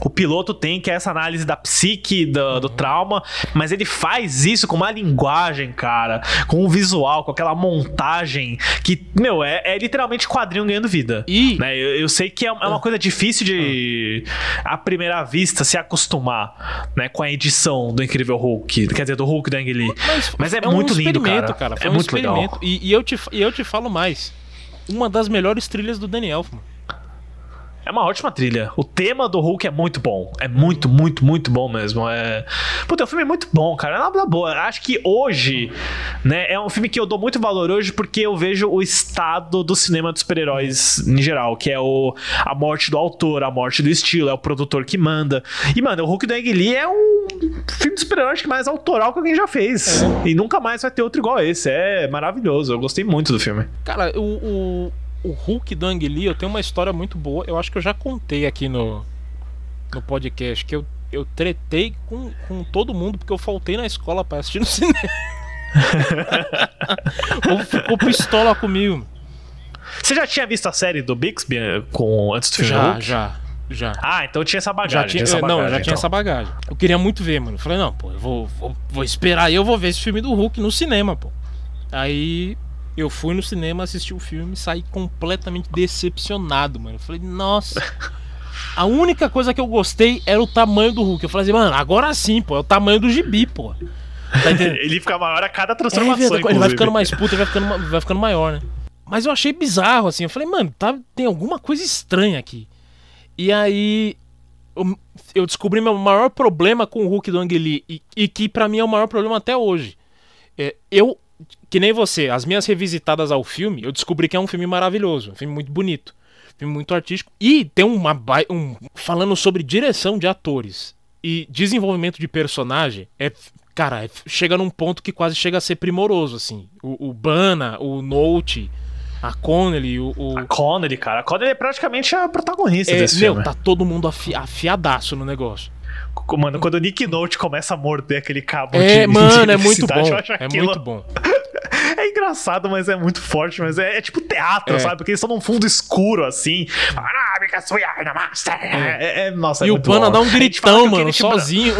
o piloto tem, que é essa análise da psique, do, do, trauma, mas ele faz isso com uma linguagem, cara, com um visual, com aquela montagem que, meu, é, é literalmente quadrinho ganhando vida. E... Né? Eu, eu, sei que é, é uma coisa difícil de, à primeira vista, se acostumar né, com a edição do Incrível Hulk, quer dizer, do Hulk da Ang Lee. Mas, mas é, é muito um lindo, cara. cara. É um muito legal. E, e, eu te, e eu te falo mais, uma das melhores trilhas do Daniel, mano. É uma ótima trilha. O tema do Hulk é muito bom. É muito, muito, muito bom mesmo. É... Puta, o filme é muito bom, cara. É uma boa. Acho que hoje, né, é um filme que eu dou muito valor hoje porque eu vejo o estado do cinema dos super-heróis em geral, que é o, a morte do autor, a morte do estilo, é o produtor que manda. E, mano, o Hulk do Ang Lee é um filme de super-heróis mais autoral que alguém já fez. É. E nunca mais vai ter outro igual esse. É maravilhoso. Eu gostei muito do filme. Cara, o... o o Hulk do Ang Lee, eu tenho uma história muito boa. Eu acho que eu já contei aqui no, no podcast que eu, eu tretei com, com todo mundo porque eu faltei na escola para assistir no cinema. o ficou pistola comigo. Você já tinha visto a série do Bixby eh, com, antes do filme já, Hulk? Já, já. Ah, então tinha essa bagagem. Já tinha, tinha essa bagagem, não, já então. tinha essa bagagem. Eu queria muito ver, mano. Falei, não, pô, eu vou, vou, vou esperar e eu vou ver esse filme do Hulk no cinema, pô. Aí eu fui no cinema, assisti o filme e saí completamente decepcionado, mano. Eu falei, nossa. A única coisa que eu gostei era o tamanho do Hulk. Eu falei assim, mano, agora sim, pô, é o tamanho do gibi, pô. Tá ele fica maior a cada transformação. É, ele vai ficando mais puto, ele vai ficando, vai ficando maior, né? Mas eu achei bizarro, assim. Eu falei, mano, tá, tem alguma coisa estranha aqui. E aí eu, eu descobri meu maior problema com o Hulk do Ang Lee, e, e que para mim é o maior problema até hoje. É, eu que nem você, as minhas revisitadas ao filme, eu descobri que é um filme maravilhoso, um filme muito bonito, um filme muito artístico. E tem uma. Um, falando sobre direção de atores e desenvolvimento de personagem, é. Cara, é, chega num ponto que quase chega a ser primoroso, assim. O, o Bana, o Note, a Connelly, o, o. A Connelly, cara. A Connelly é praticamente a protagonista é, desse meu, filme. tá todo mundo afi afiadaço no negócio. Mano, quando o Nick Note começa a morder aquele cabo é, de Mano, é muito bom. É muito bom. é engraçado, mas é muito forte, mas é, é tipo teatro, é. sabe? Porque eles estão num fundo escuro assim. É. é, é, nossa, e é o Pana dá um gritão, mano, sozinho.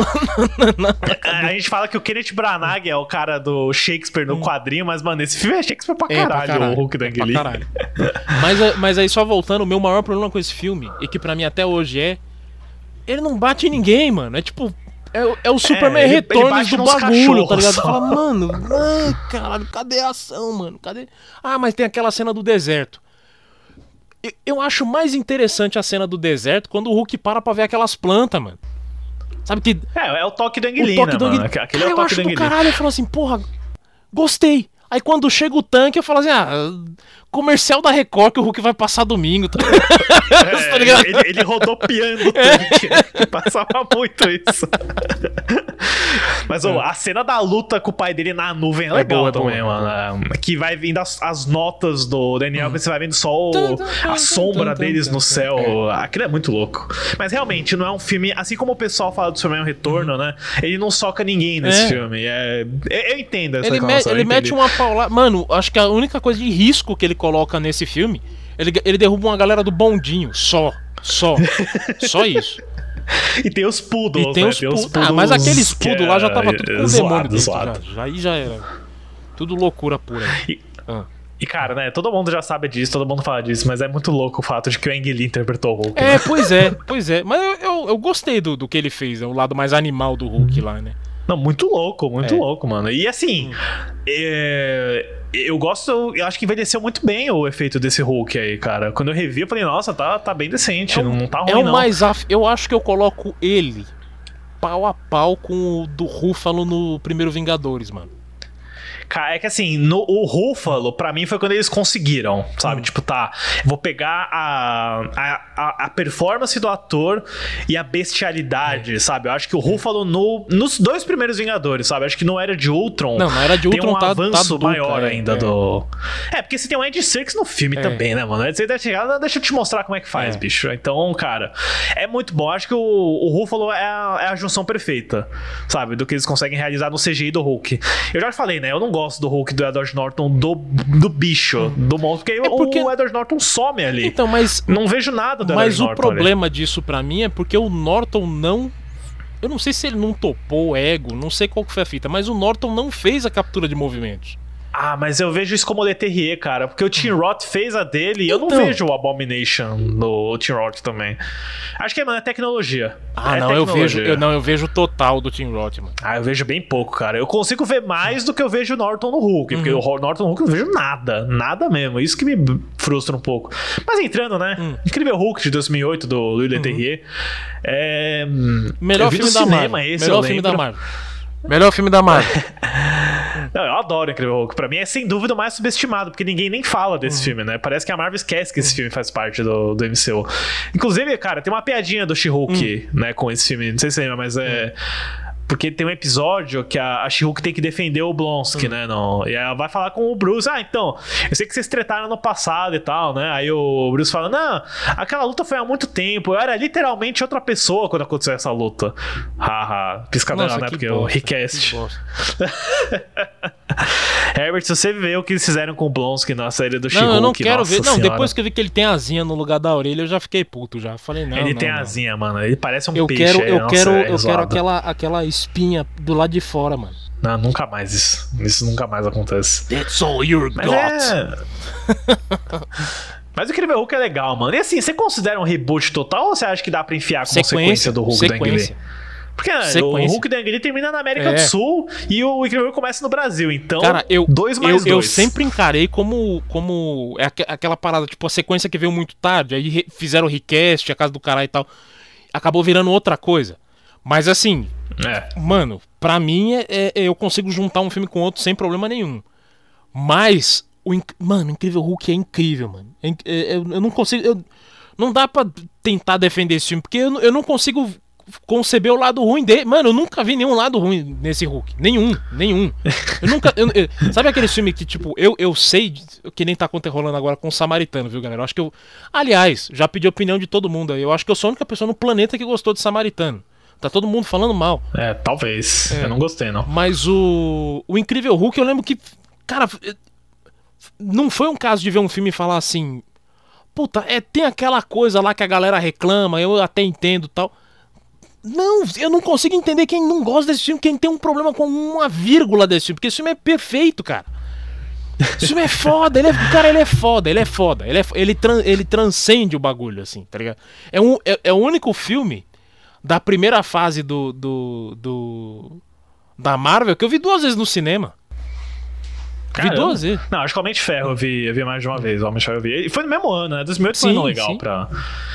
a gente fala que o Kenneth Branagh é o cara do Shakespeare no hum. quadrinho, mas, mano, esse filme é Shakespeare pra caralho, pra caralho o Hulk da Angeli. mas, mas aí, só voltando, o meu maior problema com esse filme, e que para mim até hoje é ele não bate em ninguém, mano. É tipo. É, é o Superman é, Retornos do bagulho, tá ligado? Você fala, mano, ai, caralho, cadê a ação, mano? Cadê. Ah, mas tem aquela cena do deserto. Eu, eu acho mais interessante a cena do deserto quando o Hulk para pra ver aquelas plantas, mano. Sabe que. É, é o toque do Anguilina, o toque do Anguilina. Aquele Cara, é o toque eu acho do caralho, eu falo assim, porra, gostei. Aí quando chega o tanque, eu falo assim, ah, comercial da Record que o Hulk vai passar domingo. Tá, é, tá ligado? Ele, ele rodopiando o tanque. É. Passava muito isso. Mas ô, a cena da luta com o pai dele na nuvem é legal boa, é também, boa. mano. É, Que vai vindo as, as notas do Daniel, você vai vendo só o- a sombra deles no céu. Aquilo é muito louco. Mas realmente, não é um filme. Assim como o pessoal fala do Superman Retorno, né? Ele não soca ninguém nesse É. filme. É, eu, entendo essa Ele, me- ele mete uma paulada. Mano, acho que a única coisa de risco que ele coloca nesse filme, ele, ele derruba uma galera do bondinho. Só. Só. Só isso. E tem os poodles, E tem né? os poodles. Ah, mas que poodles lá já tava tudo com é demônio dentro. zoado. Já, já, aí já era. Tudo loucura pura. E- Ah. E cara, né? Todo mundo já sabe disso, todo mundo fala disso, mas é muito louco o fato de que o Ang Lee interpretou o Hulk. É, né? pois é, pois é. Mas eu, eu, eu gostei do, do que ele fez, é o lado mais animal do Hulk lá, né? Não, muito louco, muito É. louco, mano. E assim, é, eu gosto, eu acho que envelheceu muito bem o efeito desse Hulk aí, cara. Quando eu revi, eu falei, nossa, tá, tá bem decente, não, não tá ruim, é o não. mais af... Eu acho que eu coloco ele pau a pau com o do Rúfalo no primeiro Vingadores, mano. Cara, é que assim, no, o Ruffalo, pra mim, foi quando eles conseguiram, Hum. sabe? Tipo, tá, vou pegar a, a, a, performance do ator e a bestialidade, É. sabe? Eu acho que o Ruffalo, no, nos dois primeiros Vingadores, sabe? Acho que não era de Ultron. Não, na Era de tem Ultron um tá- tá avanço maior é, ainda é. do. É, porque você tem um Ed Serkis no filme É. também, né, mano? Serkis deve chegar, "Não, deixa eu te mostrar como é que faz, É. bicho. Então, cara, é muito bom. Acho que o, o Ruffalo é a, é a junção perfeita, sabe? Do que eles conseguem realizar no CGI do Hulk. Eu já falei, né? Eu não gosto do Hulk do Edward Norton do, do bicho, do monstro, porque, É porque- o Edward Norton some ali. Então, mas não vejo nada do Mas Edward o Norton. ali. problema disso pra mim é porque o Norton não. Eu não sei se ele não topou o ego, não sei qual que foi a fita, mas o Norton não fez a captura de movimentos. Ah, mas eu vejo isso como Leterrier, cara. Porque o Tim Roth fez a dele e eu não Então. vejo o Abomination no Tim Roth também. Acho que mano, é tecnologia. Ah, É não, eu vejo, tecnologia. eu não, eu vejo o total do Tim Roth, mano. Ah, eu vejo bem pouco, cara. Eu consigo ver mais do que eu vejo o Norton no Hulk. Porque Uhum. o Norton no Hulk eu não vejo nada. Nada mesmo. Isso que me frustra um pouco. Mas entrando, né? Hum. Incrível Hulk de 2008 do Louis Leterrier. É... Uhum. Melhor eu vi filme da cinema Marvel. esse, Melhor filme da. Marvel. Melhor filme da Marvel. Não, eu adoro Incrível Hulk. Pra mim é sem dúvida o mais subestimado, porque ninguém nem fala Uhum. desse filme, né? Parece que a Marvel esquece que esse filme faz parte do, do MCU. Inclusive, cara, tem uma piadinha do She-Hulk, Hum. né, com esse filme. Não sei se você lembra, mas é. Porque tem um episódio que a, a She-Hulk tem que defender o Hum. Blonsky, né? No, e ela vai falar com o Bruce. Ah, então, eu sei que vocês tretaram no passado e tal, né? Aí o Bruce fala: Não, aquela luta foi há muito tempo. Eu era literalmente outra pessoa quando aconteceu essa luta. Haha, piscadela, né? que Porque o bosta, Recast. que bosta. Herbert, você vê o que eles fizeram com o Blonsky na série do Não, eu não quero ver. Não, senhora. depois que eu vi que ele tem asinha no lugar da orelha, eu já fiquei puto já. Falei, não. Ele não, tem não. asinha, mano. Ele parece um Eu peixe. quero, eu nossa, quero, é eu quero aquela, aquela espinha do lado de fora, mano. Não, nunca mais isso. Isso nunca mais acontece. That's all you got. é... Mas o Incrível Hulk é legal, mano. E assim, você considera um reboot total ou você acha que dá pra enfiar com sequência, do Hulk do Ang Lee? sequência. Porque né, o. Hulk do Ang Lee termina na América É. do Sul e o Incrível começa no Brasil. Então, Cara, eu, dois mais eu, eu dois. sempre encarei como, como é aque- aquela parada, tipo, a sequência que veio muito tarde, aí fizeram o request, a casa do caralho e tal, acabou virando outra coisa. Mas assim, É. mano, pra mim é, é- eu consigo juntar um filme com outro sem problema nenhum. Mas, o inc- mano, o Incrível Hulk é incrível, mano. É é- é- eu não consigo. eu- não dá pra tentar defender esse filme, porque eu, eu não consigo conceber o lado ruim dele. Mano, eu nunca vi nenhum lado ruim nesse Hulk. Nenhum, nenhum. Eu nunca. eu- eu- sabe aquele filme que, tipo, eu, eu sei que nem tá rolando agora com o Samaritano, viu, galera? Eu acho que eu. Aliás, já pedi a opinião de todo mundo aí. Eu acho que eu sou a única pessoa no planeta que gostou de Samaritano. Tá todo mundo falando mal. É, talvez. Eu não gostei, não. Mas o, o Incrível Hulk, eu lembro que, cara, não foi um caso de ver um filme e falar assim, puta, é, tem aquela coisa lá que a galera reclama, eu até entendo tal. Não, eu não consigo entender quem não gosta desse filme, quem tem um problema com uma vírgula desse filme, porque esse filme é perfeito, cara. Esse filme é foda, ele é, cara, ele é foda, ele é foda, ele, é, ele, tran- ele transcende o bagulho, assim, tá ligado? É, um, é, é o único filme da primeira fase do, do, do da Marvel que eu vi duas vezes no cinema. Vi Caramba. duas vezes. Não, acho que o Homem de Ferro eu vi, eu vi mais de uma vez. O Homem de Ferro eu vi. E foi no mesmo ano, né? 2008 foi um ano legal sim. pra,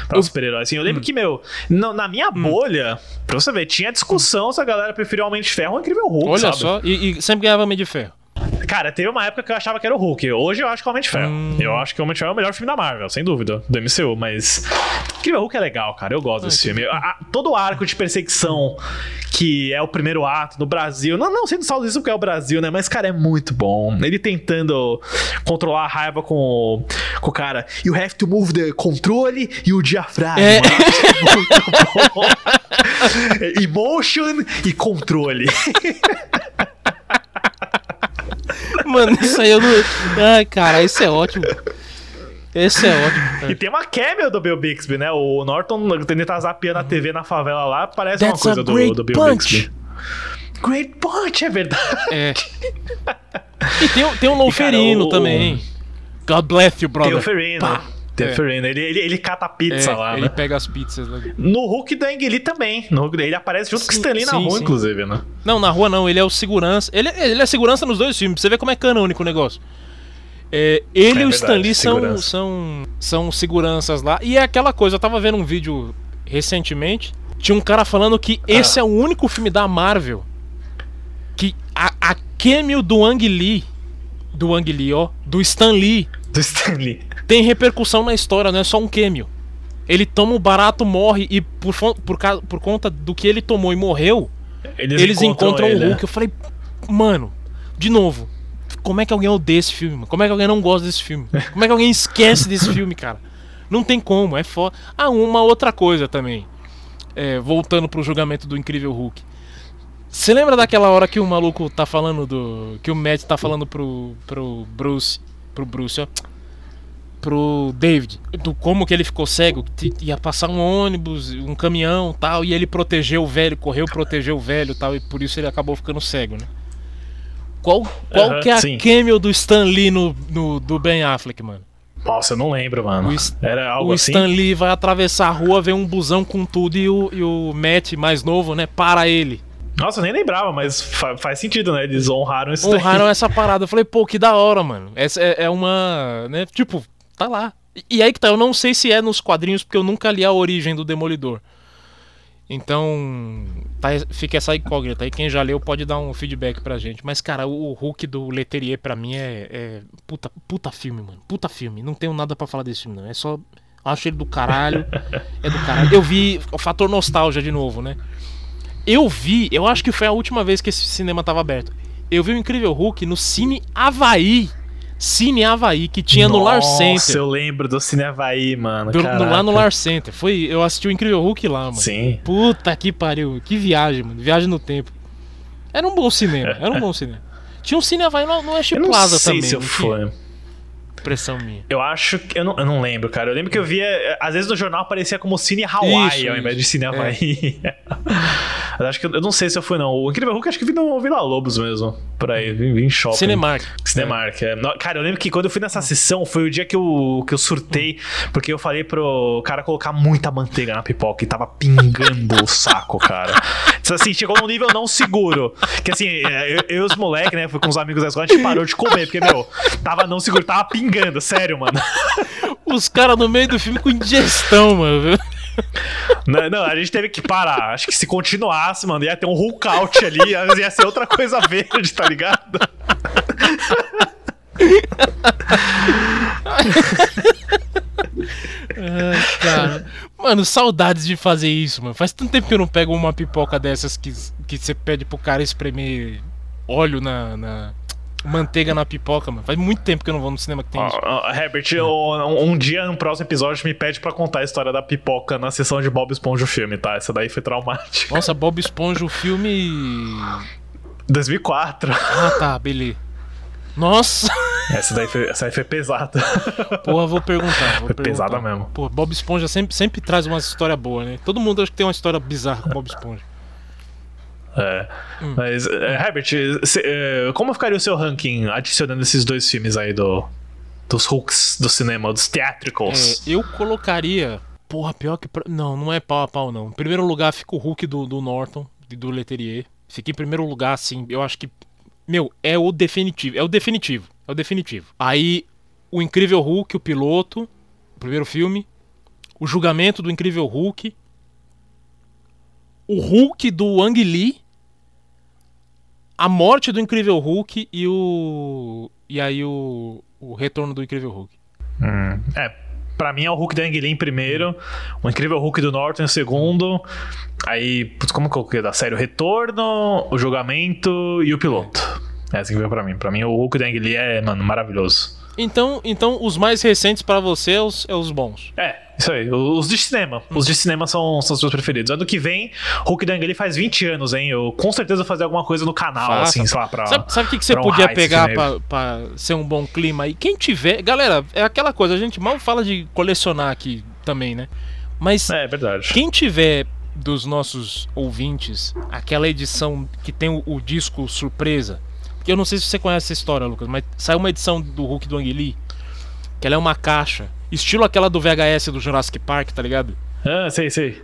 pra super-herói. Assim, eu lembro que, meu, no- na minha bolha, pra você ver, tinha discussão se a galera preferia o Homem de Ferro ou o Incrível Hulk, Olha sabe? só, e, e sempre ganhava Homem de Ferro. Cara, teve uma época que eu achava que era o Hulk. Hoje eu acho que é o Homem de Ferro. Hum. Eu acho que o Homem de Ferro é o melhor filme da Marvel, sem dúvida, do MCU. Mas. Incrível Hulk é legal, cara. Eu gosto desse filme. A- a- todo o arco de perseguição que é o primeiro ato no Brasil. Não, não sendo só isso porque é o Brasil, né? Mas, cara, é muito bom. Ele tentando controlar a raiva com, o- com o cara. You have to move the controle e o diafragma. É. Muito bom. Emotion e controle. Mano, isso aí eu não. Ai, cara, isso é ótimo. Esse é ótimo. E tem uma cameo do Bill Bixby, né? O Norton, ele tá zapeando a TV na favela lá, parece That's uma coisa do, great do Bill punch. Bixby. Great Punch, é verdade. É. E tem, tem um Louferino o- também. God bless you, brother. Tem o Ferino. Pá. Tem o É. Ferino. Ele, ele, ele cata a pizza É, lá, ele né? pega as pizzas. né? No Hulk da Ang Lee também. No Hulk, ele aparece junto com o Sim, Stanley na sim, rua, sim. inclusive, né? Não, na rua não, ele é o segurança. Ele, é- ele é segurança nos dois filmes, pra você vê como é canônico o negócio. É, ele É e o Stan Lee são, segurança. são, são seguranças lá. E é aquela coisa, eu tava vendo um vídeo recentemente. Tinha um cara falando que esse Ah. é o único filme da Marvel que a, a cameo do Ang Lee, do Ang Lee, ó, do Stan Lee, Do Stanley. Tem repercussão na história, não é só um cameo. Ele toma o barato, morre e por, por, por conta do que ele tomou e morreu, Eles, eles encontram, ele, o? Hulk. Eu falei, mano, de novo, como é que alguém odeia esse filme? mano? Como é que alguém não gosta desse filme? Como é que alguém esquece desse filme, cara? Não tem como, é foda. Ah, uma outra coisa também. É, voltando pro julgamento do Incrível Hulk. Você lembra daquela hora que o maluco tá falando do. Que o Matt tá falando pro, pro Bruce. Pro Bruce, ó. Pro David. Do como que ele ficou cego. que Ia passar um ônibus, um caminhão tal. E ele protegeu o velho, correu proteger o velho tal. E por isso ele acabou ficando cego, né? Qual, qual que é a sim. cameo do Stan Lee no, no- do Ben Affleck, mano? Nossa, eu não lembro, mano. O Stan- Era algo o assim? Stan Lee vai atravessar a rua, vê um busão com tudo e o, e o Matt, mais novo, né, para ele. Nossa, eu nem lembrava, mas fa- faz sentido, né? Eles honraram isso daí. Honraram essa parada. Eu falei, pô, que da hora, mano. Essa é, é uma. né, tipo, tá lá. E, aí que tá, eu não sei se é nos quadrinhos, porque eu nunca li a origem do Demolidor. Então, tá, fica essa incógnita aí. Quem já leu pode dar um feedback pra gente. Mas, cara, o Hulk do Leterier pra mim é. é puta, puta filme, mano. Puta filme. Não tenho nada pra falar desse filme, não. É só. Acho ele do caralho. É do caralho. Eu vi o fator nostalgia de novo, né? Eu vi, eu acho que foi a última vez que esse cinema tava aberto. Eu vi o Incrível Hulk no Cine Havaí. Cine Havaí, que tinha no Lar Nossa, Center. eu lembro do Cine Havaí, mano. Do- no- lá no Lar Center. Foi, eu assisti o Incrível Hulk lá, mano. Sim. Puta que pariu. Que viagem, mano. Viagem no tempo. Era um bom cinema. Era um bom cinema. Tinha um Cine Havaí no, no West Eu não Plaza sei também. se eu fui. Impressão minha. Eu acho que. Eu não, eu não lembro, cara. Eu lembro que eu via. Às vezes no jornal aparecia como Cine Hawaii Isso, ao invés de. Cine É. Havaí. Mas acho que eu, eu não sei se eu fui, não. O Incrível Hulk acho que vi no Vila Lobos mesmo. Por aí. Vim, vim em shopping. Cinemark. Cinemark, é. Cara, eu lembro que quando eu fui nessa sessão foi o dia que eu, que eu surtei, porque eu falei pro cara colocar muita manteiga na pipoca e tava pingando o saco, cara. Então, assim, chegou num nível não seguro. Que assim, é, eu, eu e os moleques, né, fui com os amigos da escola, a gente parou de comer, porque, meu, tava não seguro, tava pingando, sério, mano. Os caras no meio do filme com indigestão, mano. viu? Não, não, a gente teve que parar. Acho que se continuasse, mano, ia ter um Hulk out ali, ia ser outra coisa verde, tá ligado? Ai, cara. Mano, saudades de fazer isso, mano. Faz tanto tempo que eu não pego uma pipoca dessas que, que você pede pro cara espremer óleo na, na- manteiga na pipoca, mano. Faz muito tempo que eu não vou no cinema que tem isso. Ó, Herbert, um, um dia, no próximo episódio, me pede pra contar a história da pipoca na sessão de Bob Esponja o filme, tá? Essa daí foi traumática. Nossa, Bob Esponja, o filme. 2004. Ah, tá, beleza. Nossa! Essa daí foi, essa daí foi pesada. Porra, vou perguntar. Vou Foi perguntar. pesada mesmo. Pô, Bob Esponja sempre, sempre traz uma história boa, né? Todo mundo acha que tem uma história bizarra com Bob Esponja. É. Hum. Mas, é, Herbert, cê, é, como ficaria o seu ranking adicionando esses dois filmes aí do, dos Hulks do cinema, dos theatricals? É, eu colocaria. Porra, pior que. Não, não é pau a pau, não. Em primeiro lugar fica o Hulk do, do Norton, do Leterier. Fica em primeiro lugar, assim. Eu acho que. Meu, é o definitivo. É o definitivo. É o definitivo. Aí, o Incrível Hulk, o piloto. O primeiro filme. O julgamento do Incrível Hulk. O Hulk do Ang Lee. a morte do Incrível Hulk e o. E aí o. O retorno do Incrível Hulk. Hum, é, pra mim é o Hulk da Ang Lee em primeiro, o Incrível Hulk do Norton em segundo. Aí, putz, como que eu queria da série? O Retorno, o Julgamento e o Piloto. É assim que veio pra mim. Pra mim o Hulk da Ang Lee é, mano, maravilhoso. Então, então os mais recentes pra você é os, é os bons. É, isso aí. Os de cinema. Os de cinema são, são os meus preferidos. Ano que vem, Hulk da Ang Lee faz 20 anos, hein? Eu com certeza vou fazer alguma coisa no canal, Faça. assim, sei lá, pra. Sabe, o que, que você podia pegar pra, pra ser um bom clima aí? Quem tiver. Galera, é aquela coisa, a gente mal fala de colecionar aqui também, né? Mas É, verdade. quem tiver dos nossos ouvintes aquela edição que tem o, o disco surpresa. Porque eu não sei se você conhece essa história, Lucas, mas saiu uma edição do Hulk do Ang Lee, que ela é uma caixa, estilo aquela do VHS do Jurassic Park, tá ligado? Ah, sei, sei.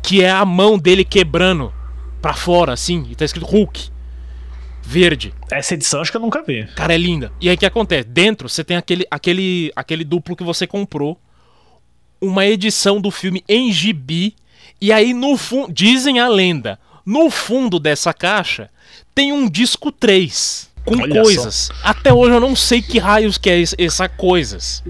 que é a mão dele quebrando pra fora, assim, e tá escrito Hulk. Verde. Essa edição acho que eu nunca vi. Cara, é linda. E aí o que acontece? Dentro você tem aquele, aquele, aquele duplo que você comprou, uma edição do filme em gibi, e aí no fundo, dizem a lenda, no fundo dessa caixa tem um disco 3 com Olha coisas. Até hoje eu não sei que raios que é es- essa coisas.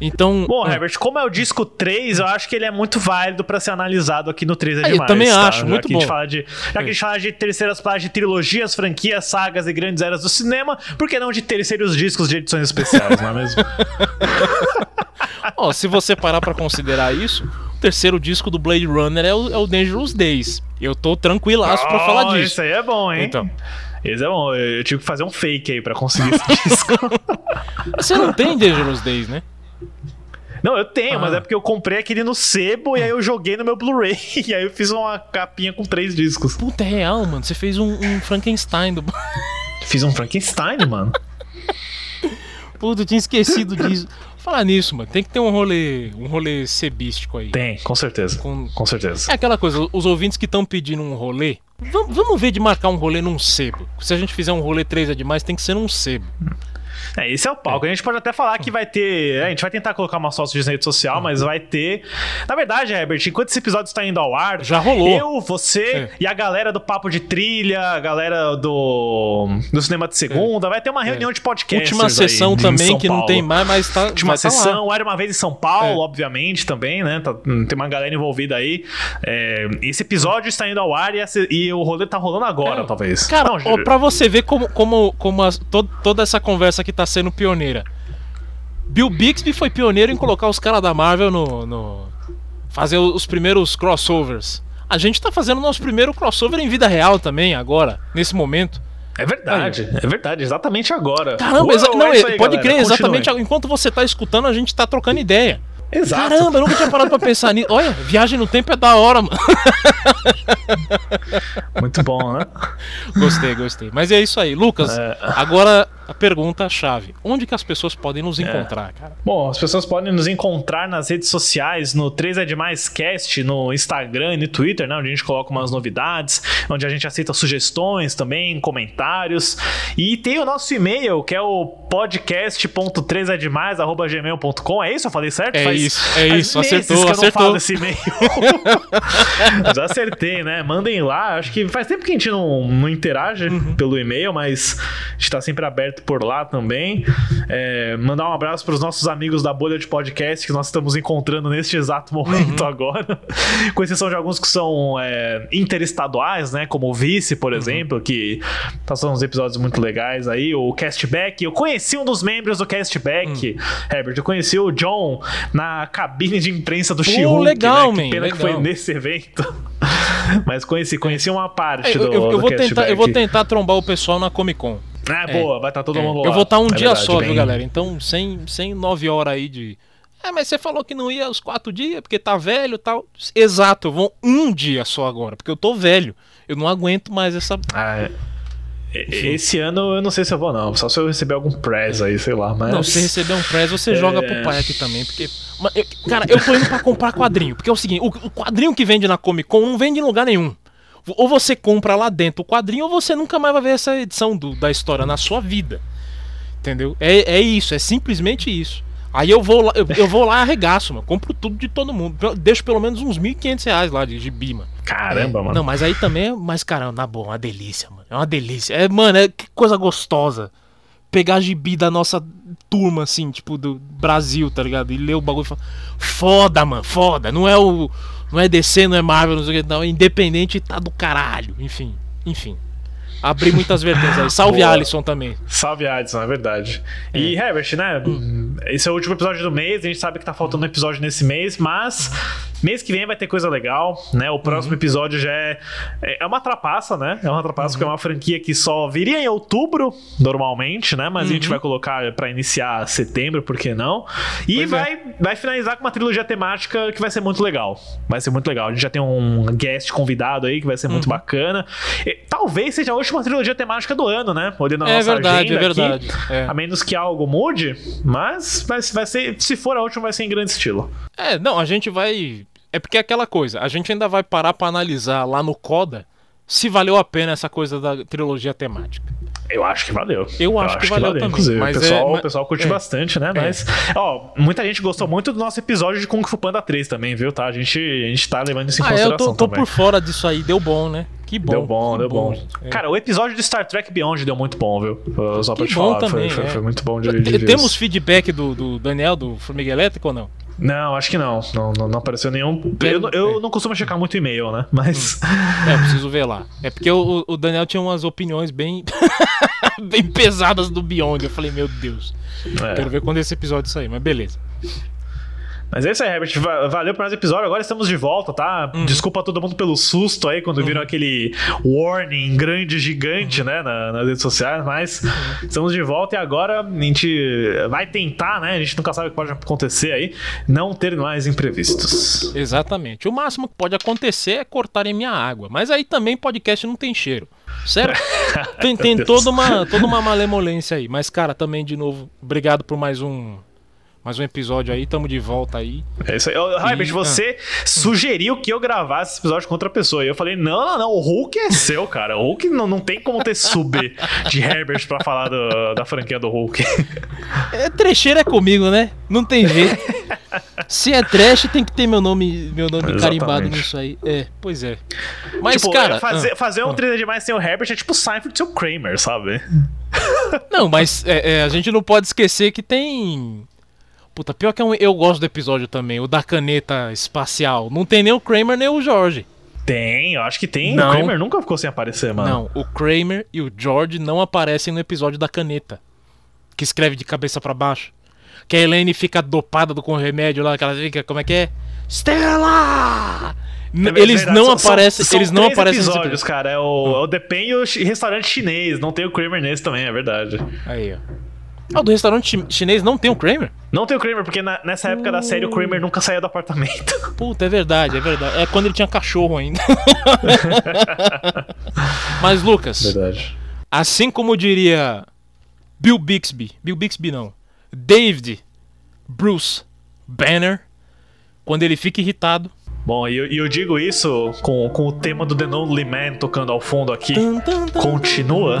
Então, Bom, ah, Herbert, como é o disco 3, eu acho que ele é muito válido pra ser analisado aqui no 3 é Ah, eu demais. também tá? acho, já muito A bom. fala de, já que a gente fala de terceiras partes de trilogias, franquias, sagas e grandes eras do cinema, por que não de terceiros discos de edições especiais, não é mesmo? Ó, se você parar pra considerar isso, terceiro disco do Blade Runner é o, é o Dangerous Days. Eu tô tranquilaço pra falar Oh, disso. Isso aí é bom, hein? Então. Esse é bom. Eu tive que fazer um fake aí pra conseguir esse disco. Você não tem Dangerous Days, né? Não, eu tenho, mas Ah. é porque eu comprei aquele no sebo e aí eu joguei no meu Blu-ray. E aí eu fiz uma capinha com três discos. Puta, é real, mano. Você fez um, um Frankenstein do. Fiz um Frankenstein, mano. Puta, eu tinha esquecido disso. Falar nisso, mano. Tem que ter um rolê, um rolê sebístico aí. Tem, com certeza. Com- Com certeza. É aquela coisa, os ouvintes que estão pedindo um rolê, vam- vamos ver de marcar um rolê num sebo. Se a gente fizer um rolê 3 é demais, tem que ser num sebo. É, esse é o palco. A gente pode até falar que vai ter. é, A gente vai tentar colocar uma disso na rede social, mas vai ter. Na verdade, Herbert, enquanto esse episódio está indo ao ar, Já rolou. Eu, você É. e a galera do Papo de Trilha, a galera do, do Cinema de Segunda, vai ter uma reunião de podcast. É. Última sessão também, que não tem mais, mas tá. Última tá sessão, era uma vez em São Paulo, É. obviamente, também, né? Tá- tem uma galera envolvida aí. É, esse episódio está indo ao ar e, essa- e o rolê tá rolando agora, É. talvez. Cara, Não, ó, pra você ver como, como, como as- to- toda essa conversa aqui tá sendo pioneira. Bill Bixby foi pioneiro em colocar os caras da Marvel no, no- fazer os primeiros crossovers. A gente tá fazendo o nosso primeiro crossover em vida real também, agora, nesse momento. É verdade, é verdade, exatamente agora. Caramba, Uou, exa- não, é aí, pode galera, crer, continue. exatamente enquanto você tá escutando, a gente tá trocando ideia. Exato. Caramba, eu nunca tinha parado pra pensar nisso. Olha, viagem no tempo é da hora, mano. Muito bom, né? Gostei, gostei. Mas é isso aí. Lucas, É. agora a pergunta-chave. Onde que as pessoas podem nos encontrar, cara? Bom, as pessoas podem nos encontrar nas redes sociais, no 3 é Demais Cast, no Instagram e no Twitter, né? Onde a gente coloca umas novidades, onde a gente aceita sugestões também, comentários. E tem o nosso e-mail, que é o podcast.3edemais.gmail.com. É isso? Eu falei certo? É isso, é faz isso, acertou, que eu acertou. não falo esse e-mail. Já acertei, né? Mandem lá. Acho que faz tempo que a gente não, não interage Uhum. pelo e-mail, mas a gente tá sempre aberto por lá também. É, mandar um abraço pros nossos amigos da bolha de podcast que nós estamos encontrando neste exato momento Uhum. agora. Com exceção de alguns que são é, interestaduais, né? Como o Vice, Uhum. por exemplo, que tá fazendo uns episódios muito legais aí. O Castback. Eu conheci um dos membros do Castback, Hum. Herbert. Eu conheci o John na cabine de imprensa do She-Hulk. legal, né? Que man, pena que foi legal. nesse evento. Mas conheci, conheci uma parte É, do, eu, eu- eu do vou tentar, eu vou tentar trombar o pessoal na Comic Con. Ah, É. boa, vai estar todo É, mundo lá. eu vou estar um É dia verdade, só, bem- viu, galera? Então, sem, sem nove horas aí de. É, mas você falou que não ia os quatro dias porque tá velho e tal. Exato, eu vou um dia só agora, porque eu tô velho. Eu não aguento mais essa. Ah, é. Esse ano eu não sei se eu vou, não. Só se eu receber algum prez aí, sei lá. Mas... Não, se você receber um prez, você É. joga pro pai aqui também, porque. Cara, eu tô indo pra comprar quadrinho, porque é o seguinte: o quadrinho que vende na Comic Con não vende em lugar nenhum. Ou você compra lá dentro o quadrinho, ou você nunca mais vai ver essa edição do- da história na sua vida. Entendeu? É, é isso, é simplesmente isso. Aí eu vou lá, eu, eu vou lá e arregaço, mano. Compro tudo de todo mundo. Deixo pelo menos uns 1.500 reais lá de gibi, mano. Caramba, É, mano. Não, mas aí também, é- mas caramba, na boa, uma delícia, mano. É uma delícia. É, mano, é que coisa gostosa. Pegar gibi da nossa turma, assim, tipo, do Brasil, tá ligado? E ler o bagulho e falar. Foda, mano, foda. Não é o. Não é DC, não é Marvel, não sei o que, não. É independente tá do caralho. Enfim, enfim. Abri muitas vertentes aí. Salve Boa. Alisson também. Salve, Adson, é verdade. E, Herbert, né? Esse é o último episódio do mês. A gente sabe que tá faltando um episódio nesse mês, mas mês que vem vai ter coisa legal, né? O próximo episódio já é. É uma trapaça, né? É uma trapaça porque é uma franquia que só viria em outubro, normalmente, né? Mas a gente vai colocar pra iniciar setembro, por que não? E Pois é. vai, vai finalizar com uma trilogia temática que vai ser muito legal. Vai ser muito legal. A gente já tem um guest convidado aí que vai ser muito bacana. E talvez seja a última trilogia temática do ano, né? Olhando a É nossa verdade, agenda é verdade. aqui. É. A menos que algo mude, mas vai, vai ser. Se for a última, vai ser em grande estilo. É, não, a gente vai. É porque é aquela coisa, a gente ainda vai parar pra analisar lá no Coda se valeu a pena essa coisa da trilogia temática. Eu acho que valeu. Eu acho que valeu também, Inclusive, mas o, pessoal, é- o pessoal curte é. bastante, né? Mas, ó, muita gente gostou muito do nosso episódio de Kung Fu Panda 3 também, viu? Tá? A gente, a gente tá levando isso em Ah, é, eu consideração tô, tô também. por fora disso aí, deu bom, né? Que bom. Deu bom, deu bom. É. Cara, o episódio de Star Trek Beyond deu muito bom, viu? Só pra Que te bom falar. também, foi, foi, é. foi muito bom de, de Temos isso. feedback do, do Daniel, do Formiga Elétrica ou não? Não, acho que não. Não, não, não apareceu nenhum. Eu, não- eu não costumo checar muito e-mail, né? Mas. É, eu preciso ver lá. É porque o, o Daniel tinha umas opiniões bem. bem pesadas do Beyond. Eu falei, meu Deus. É. Quero ver quando esse episódio sair, mas beleza. Mas é isso aí, Herbert. Va- Valeu por mais episódio. Agora estamos de volta, tá? Uhum. Desculpa a todo mundo pelo susto aí quando viram aquele warning grande, gigante, Uhum. né? na- nas redes sociais. Mas estamos de volta e agora a gente vai tentar, né? A gente nunca sabe o que pode acontecer aí. Não ter mais imprevistos. Exatamente. O máximo que pode acontecer é cortarem minha água. Mas aí também podcast não tem cheiro. Sério? Tem, tem toda, uma, toda uma malemolência aí. Mas, cara, também, de novo, obrigado por mais um. Mais um episódio aí, tamo de volta aí. É isso aí. E- você sugeriu que eu gravasse esse episódio com outra pessoa. E eu falei: não, não, não. O Hulk é seu, cara. O Hulk não, não tem como ter sub de Herbert pra falar do- da franquia do Hulk. É, trecheiro é comigo, né? Não tem jeito. Se é trash, tem que ter meu nome, meu nome Exatamente. carimbado nisso aí. É, pois é. Mas, tipo, cara. é, fazer, ah, fazer um ah. trailer demais sem o Herbert é tipo Seinfeld sem o Kramer, sabe? Não, mas é, é, a gente não pode esquecer que tem. Puta, pior que é um, eu gosto do episódio também, o da caneta espacial. Não tem nem o Kramer nem o George. Tem, eu acho que tem. Não. O Kramer nunca ficou sem aparecer, mano. Não, o Kramer e o George não aparecem no episódio da caneta. Que escreve de cabeça pra baixo. Que a Elaine fica dopada do, com o remédio lá, que ela fica, como é que é? Stella! É eles não são- são- aparecem, são eles não três aparecem episódios, episódio. cara. É o, é o Depen e o restaurante chinês. Não tem o Kramer nesse também, é verdade. Aí, ó. Ah, o do restaurante chi- chinês não tem o Kramer? Não tem o Kramer, porque na- nessa época da série o Kramer nunca saía do apartamento. Puta, é verdade, é verdade. É quando ele tinha cachorro ainda. Mas, Lucas, Verdade. assim como diria Bill Bixby, Bill Bixby não, David Bruce Banner, quando ele fica irritado. Bom, e eu, eu digo isso com, com o tema do The Lonely Man tocando ao fundo aqui. Tum, tum, tum, Continua.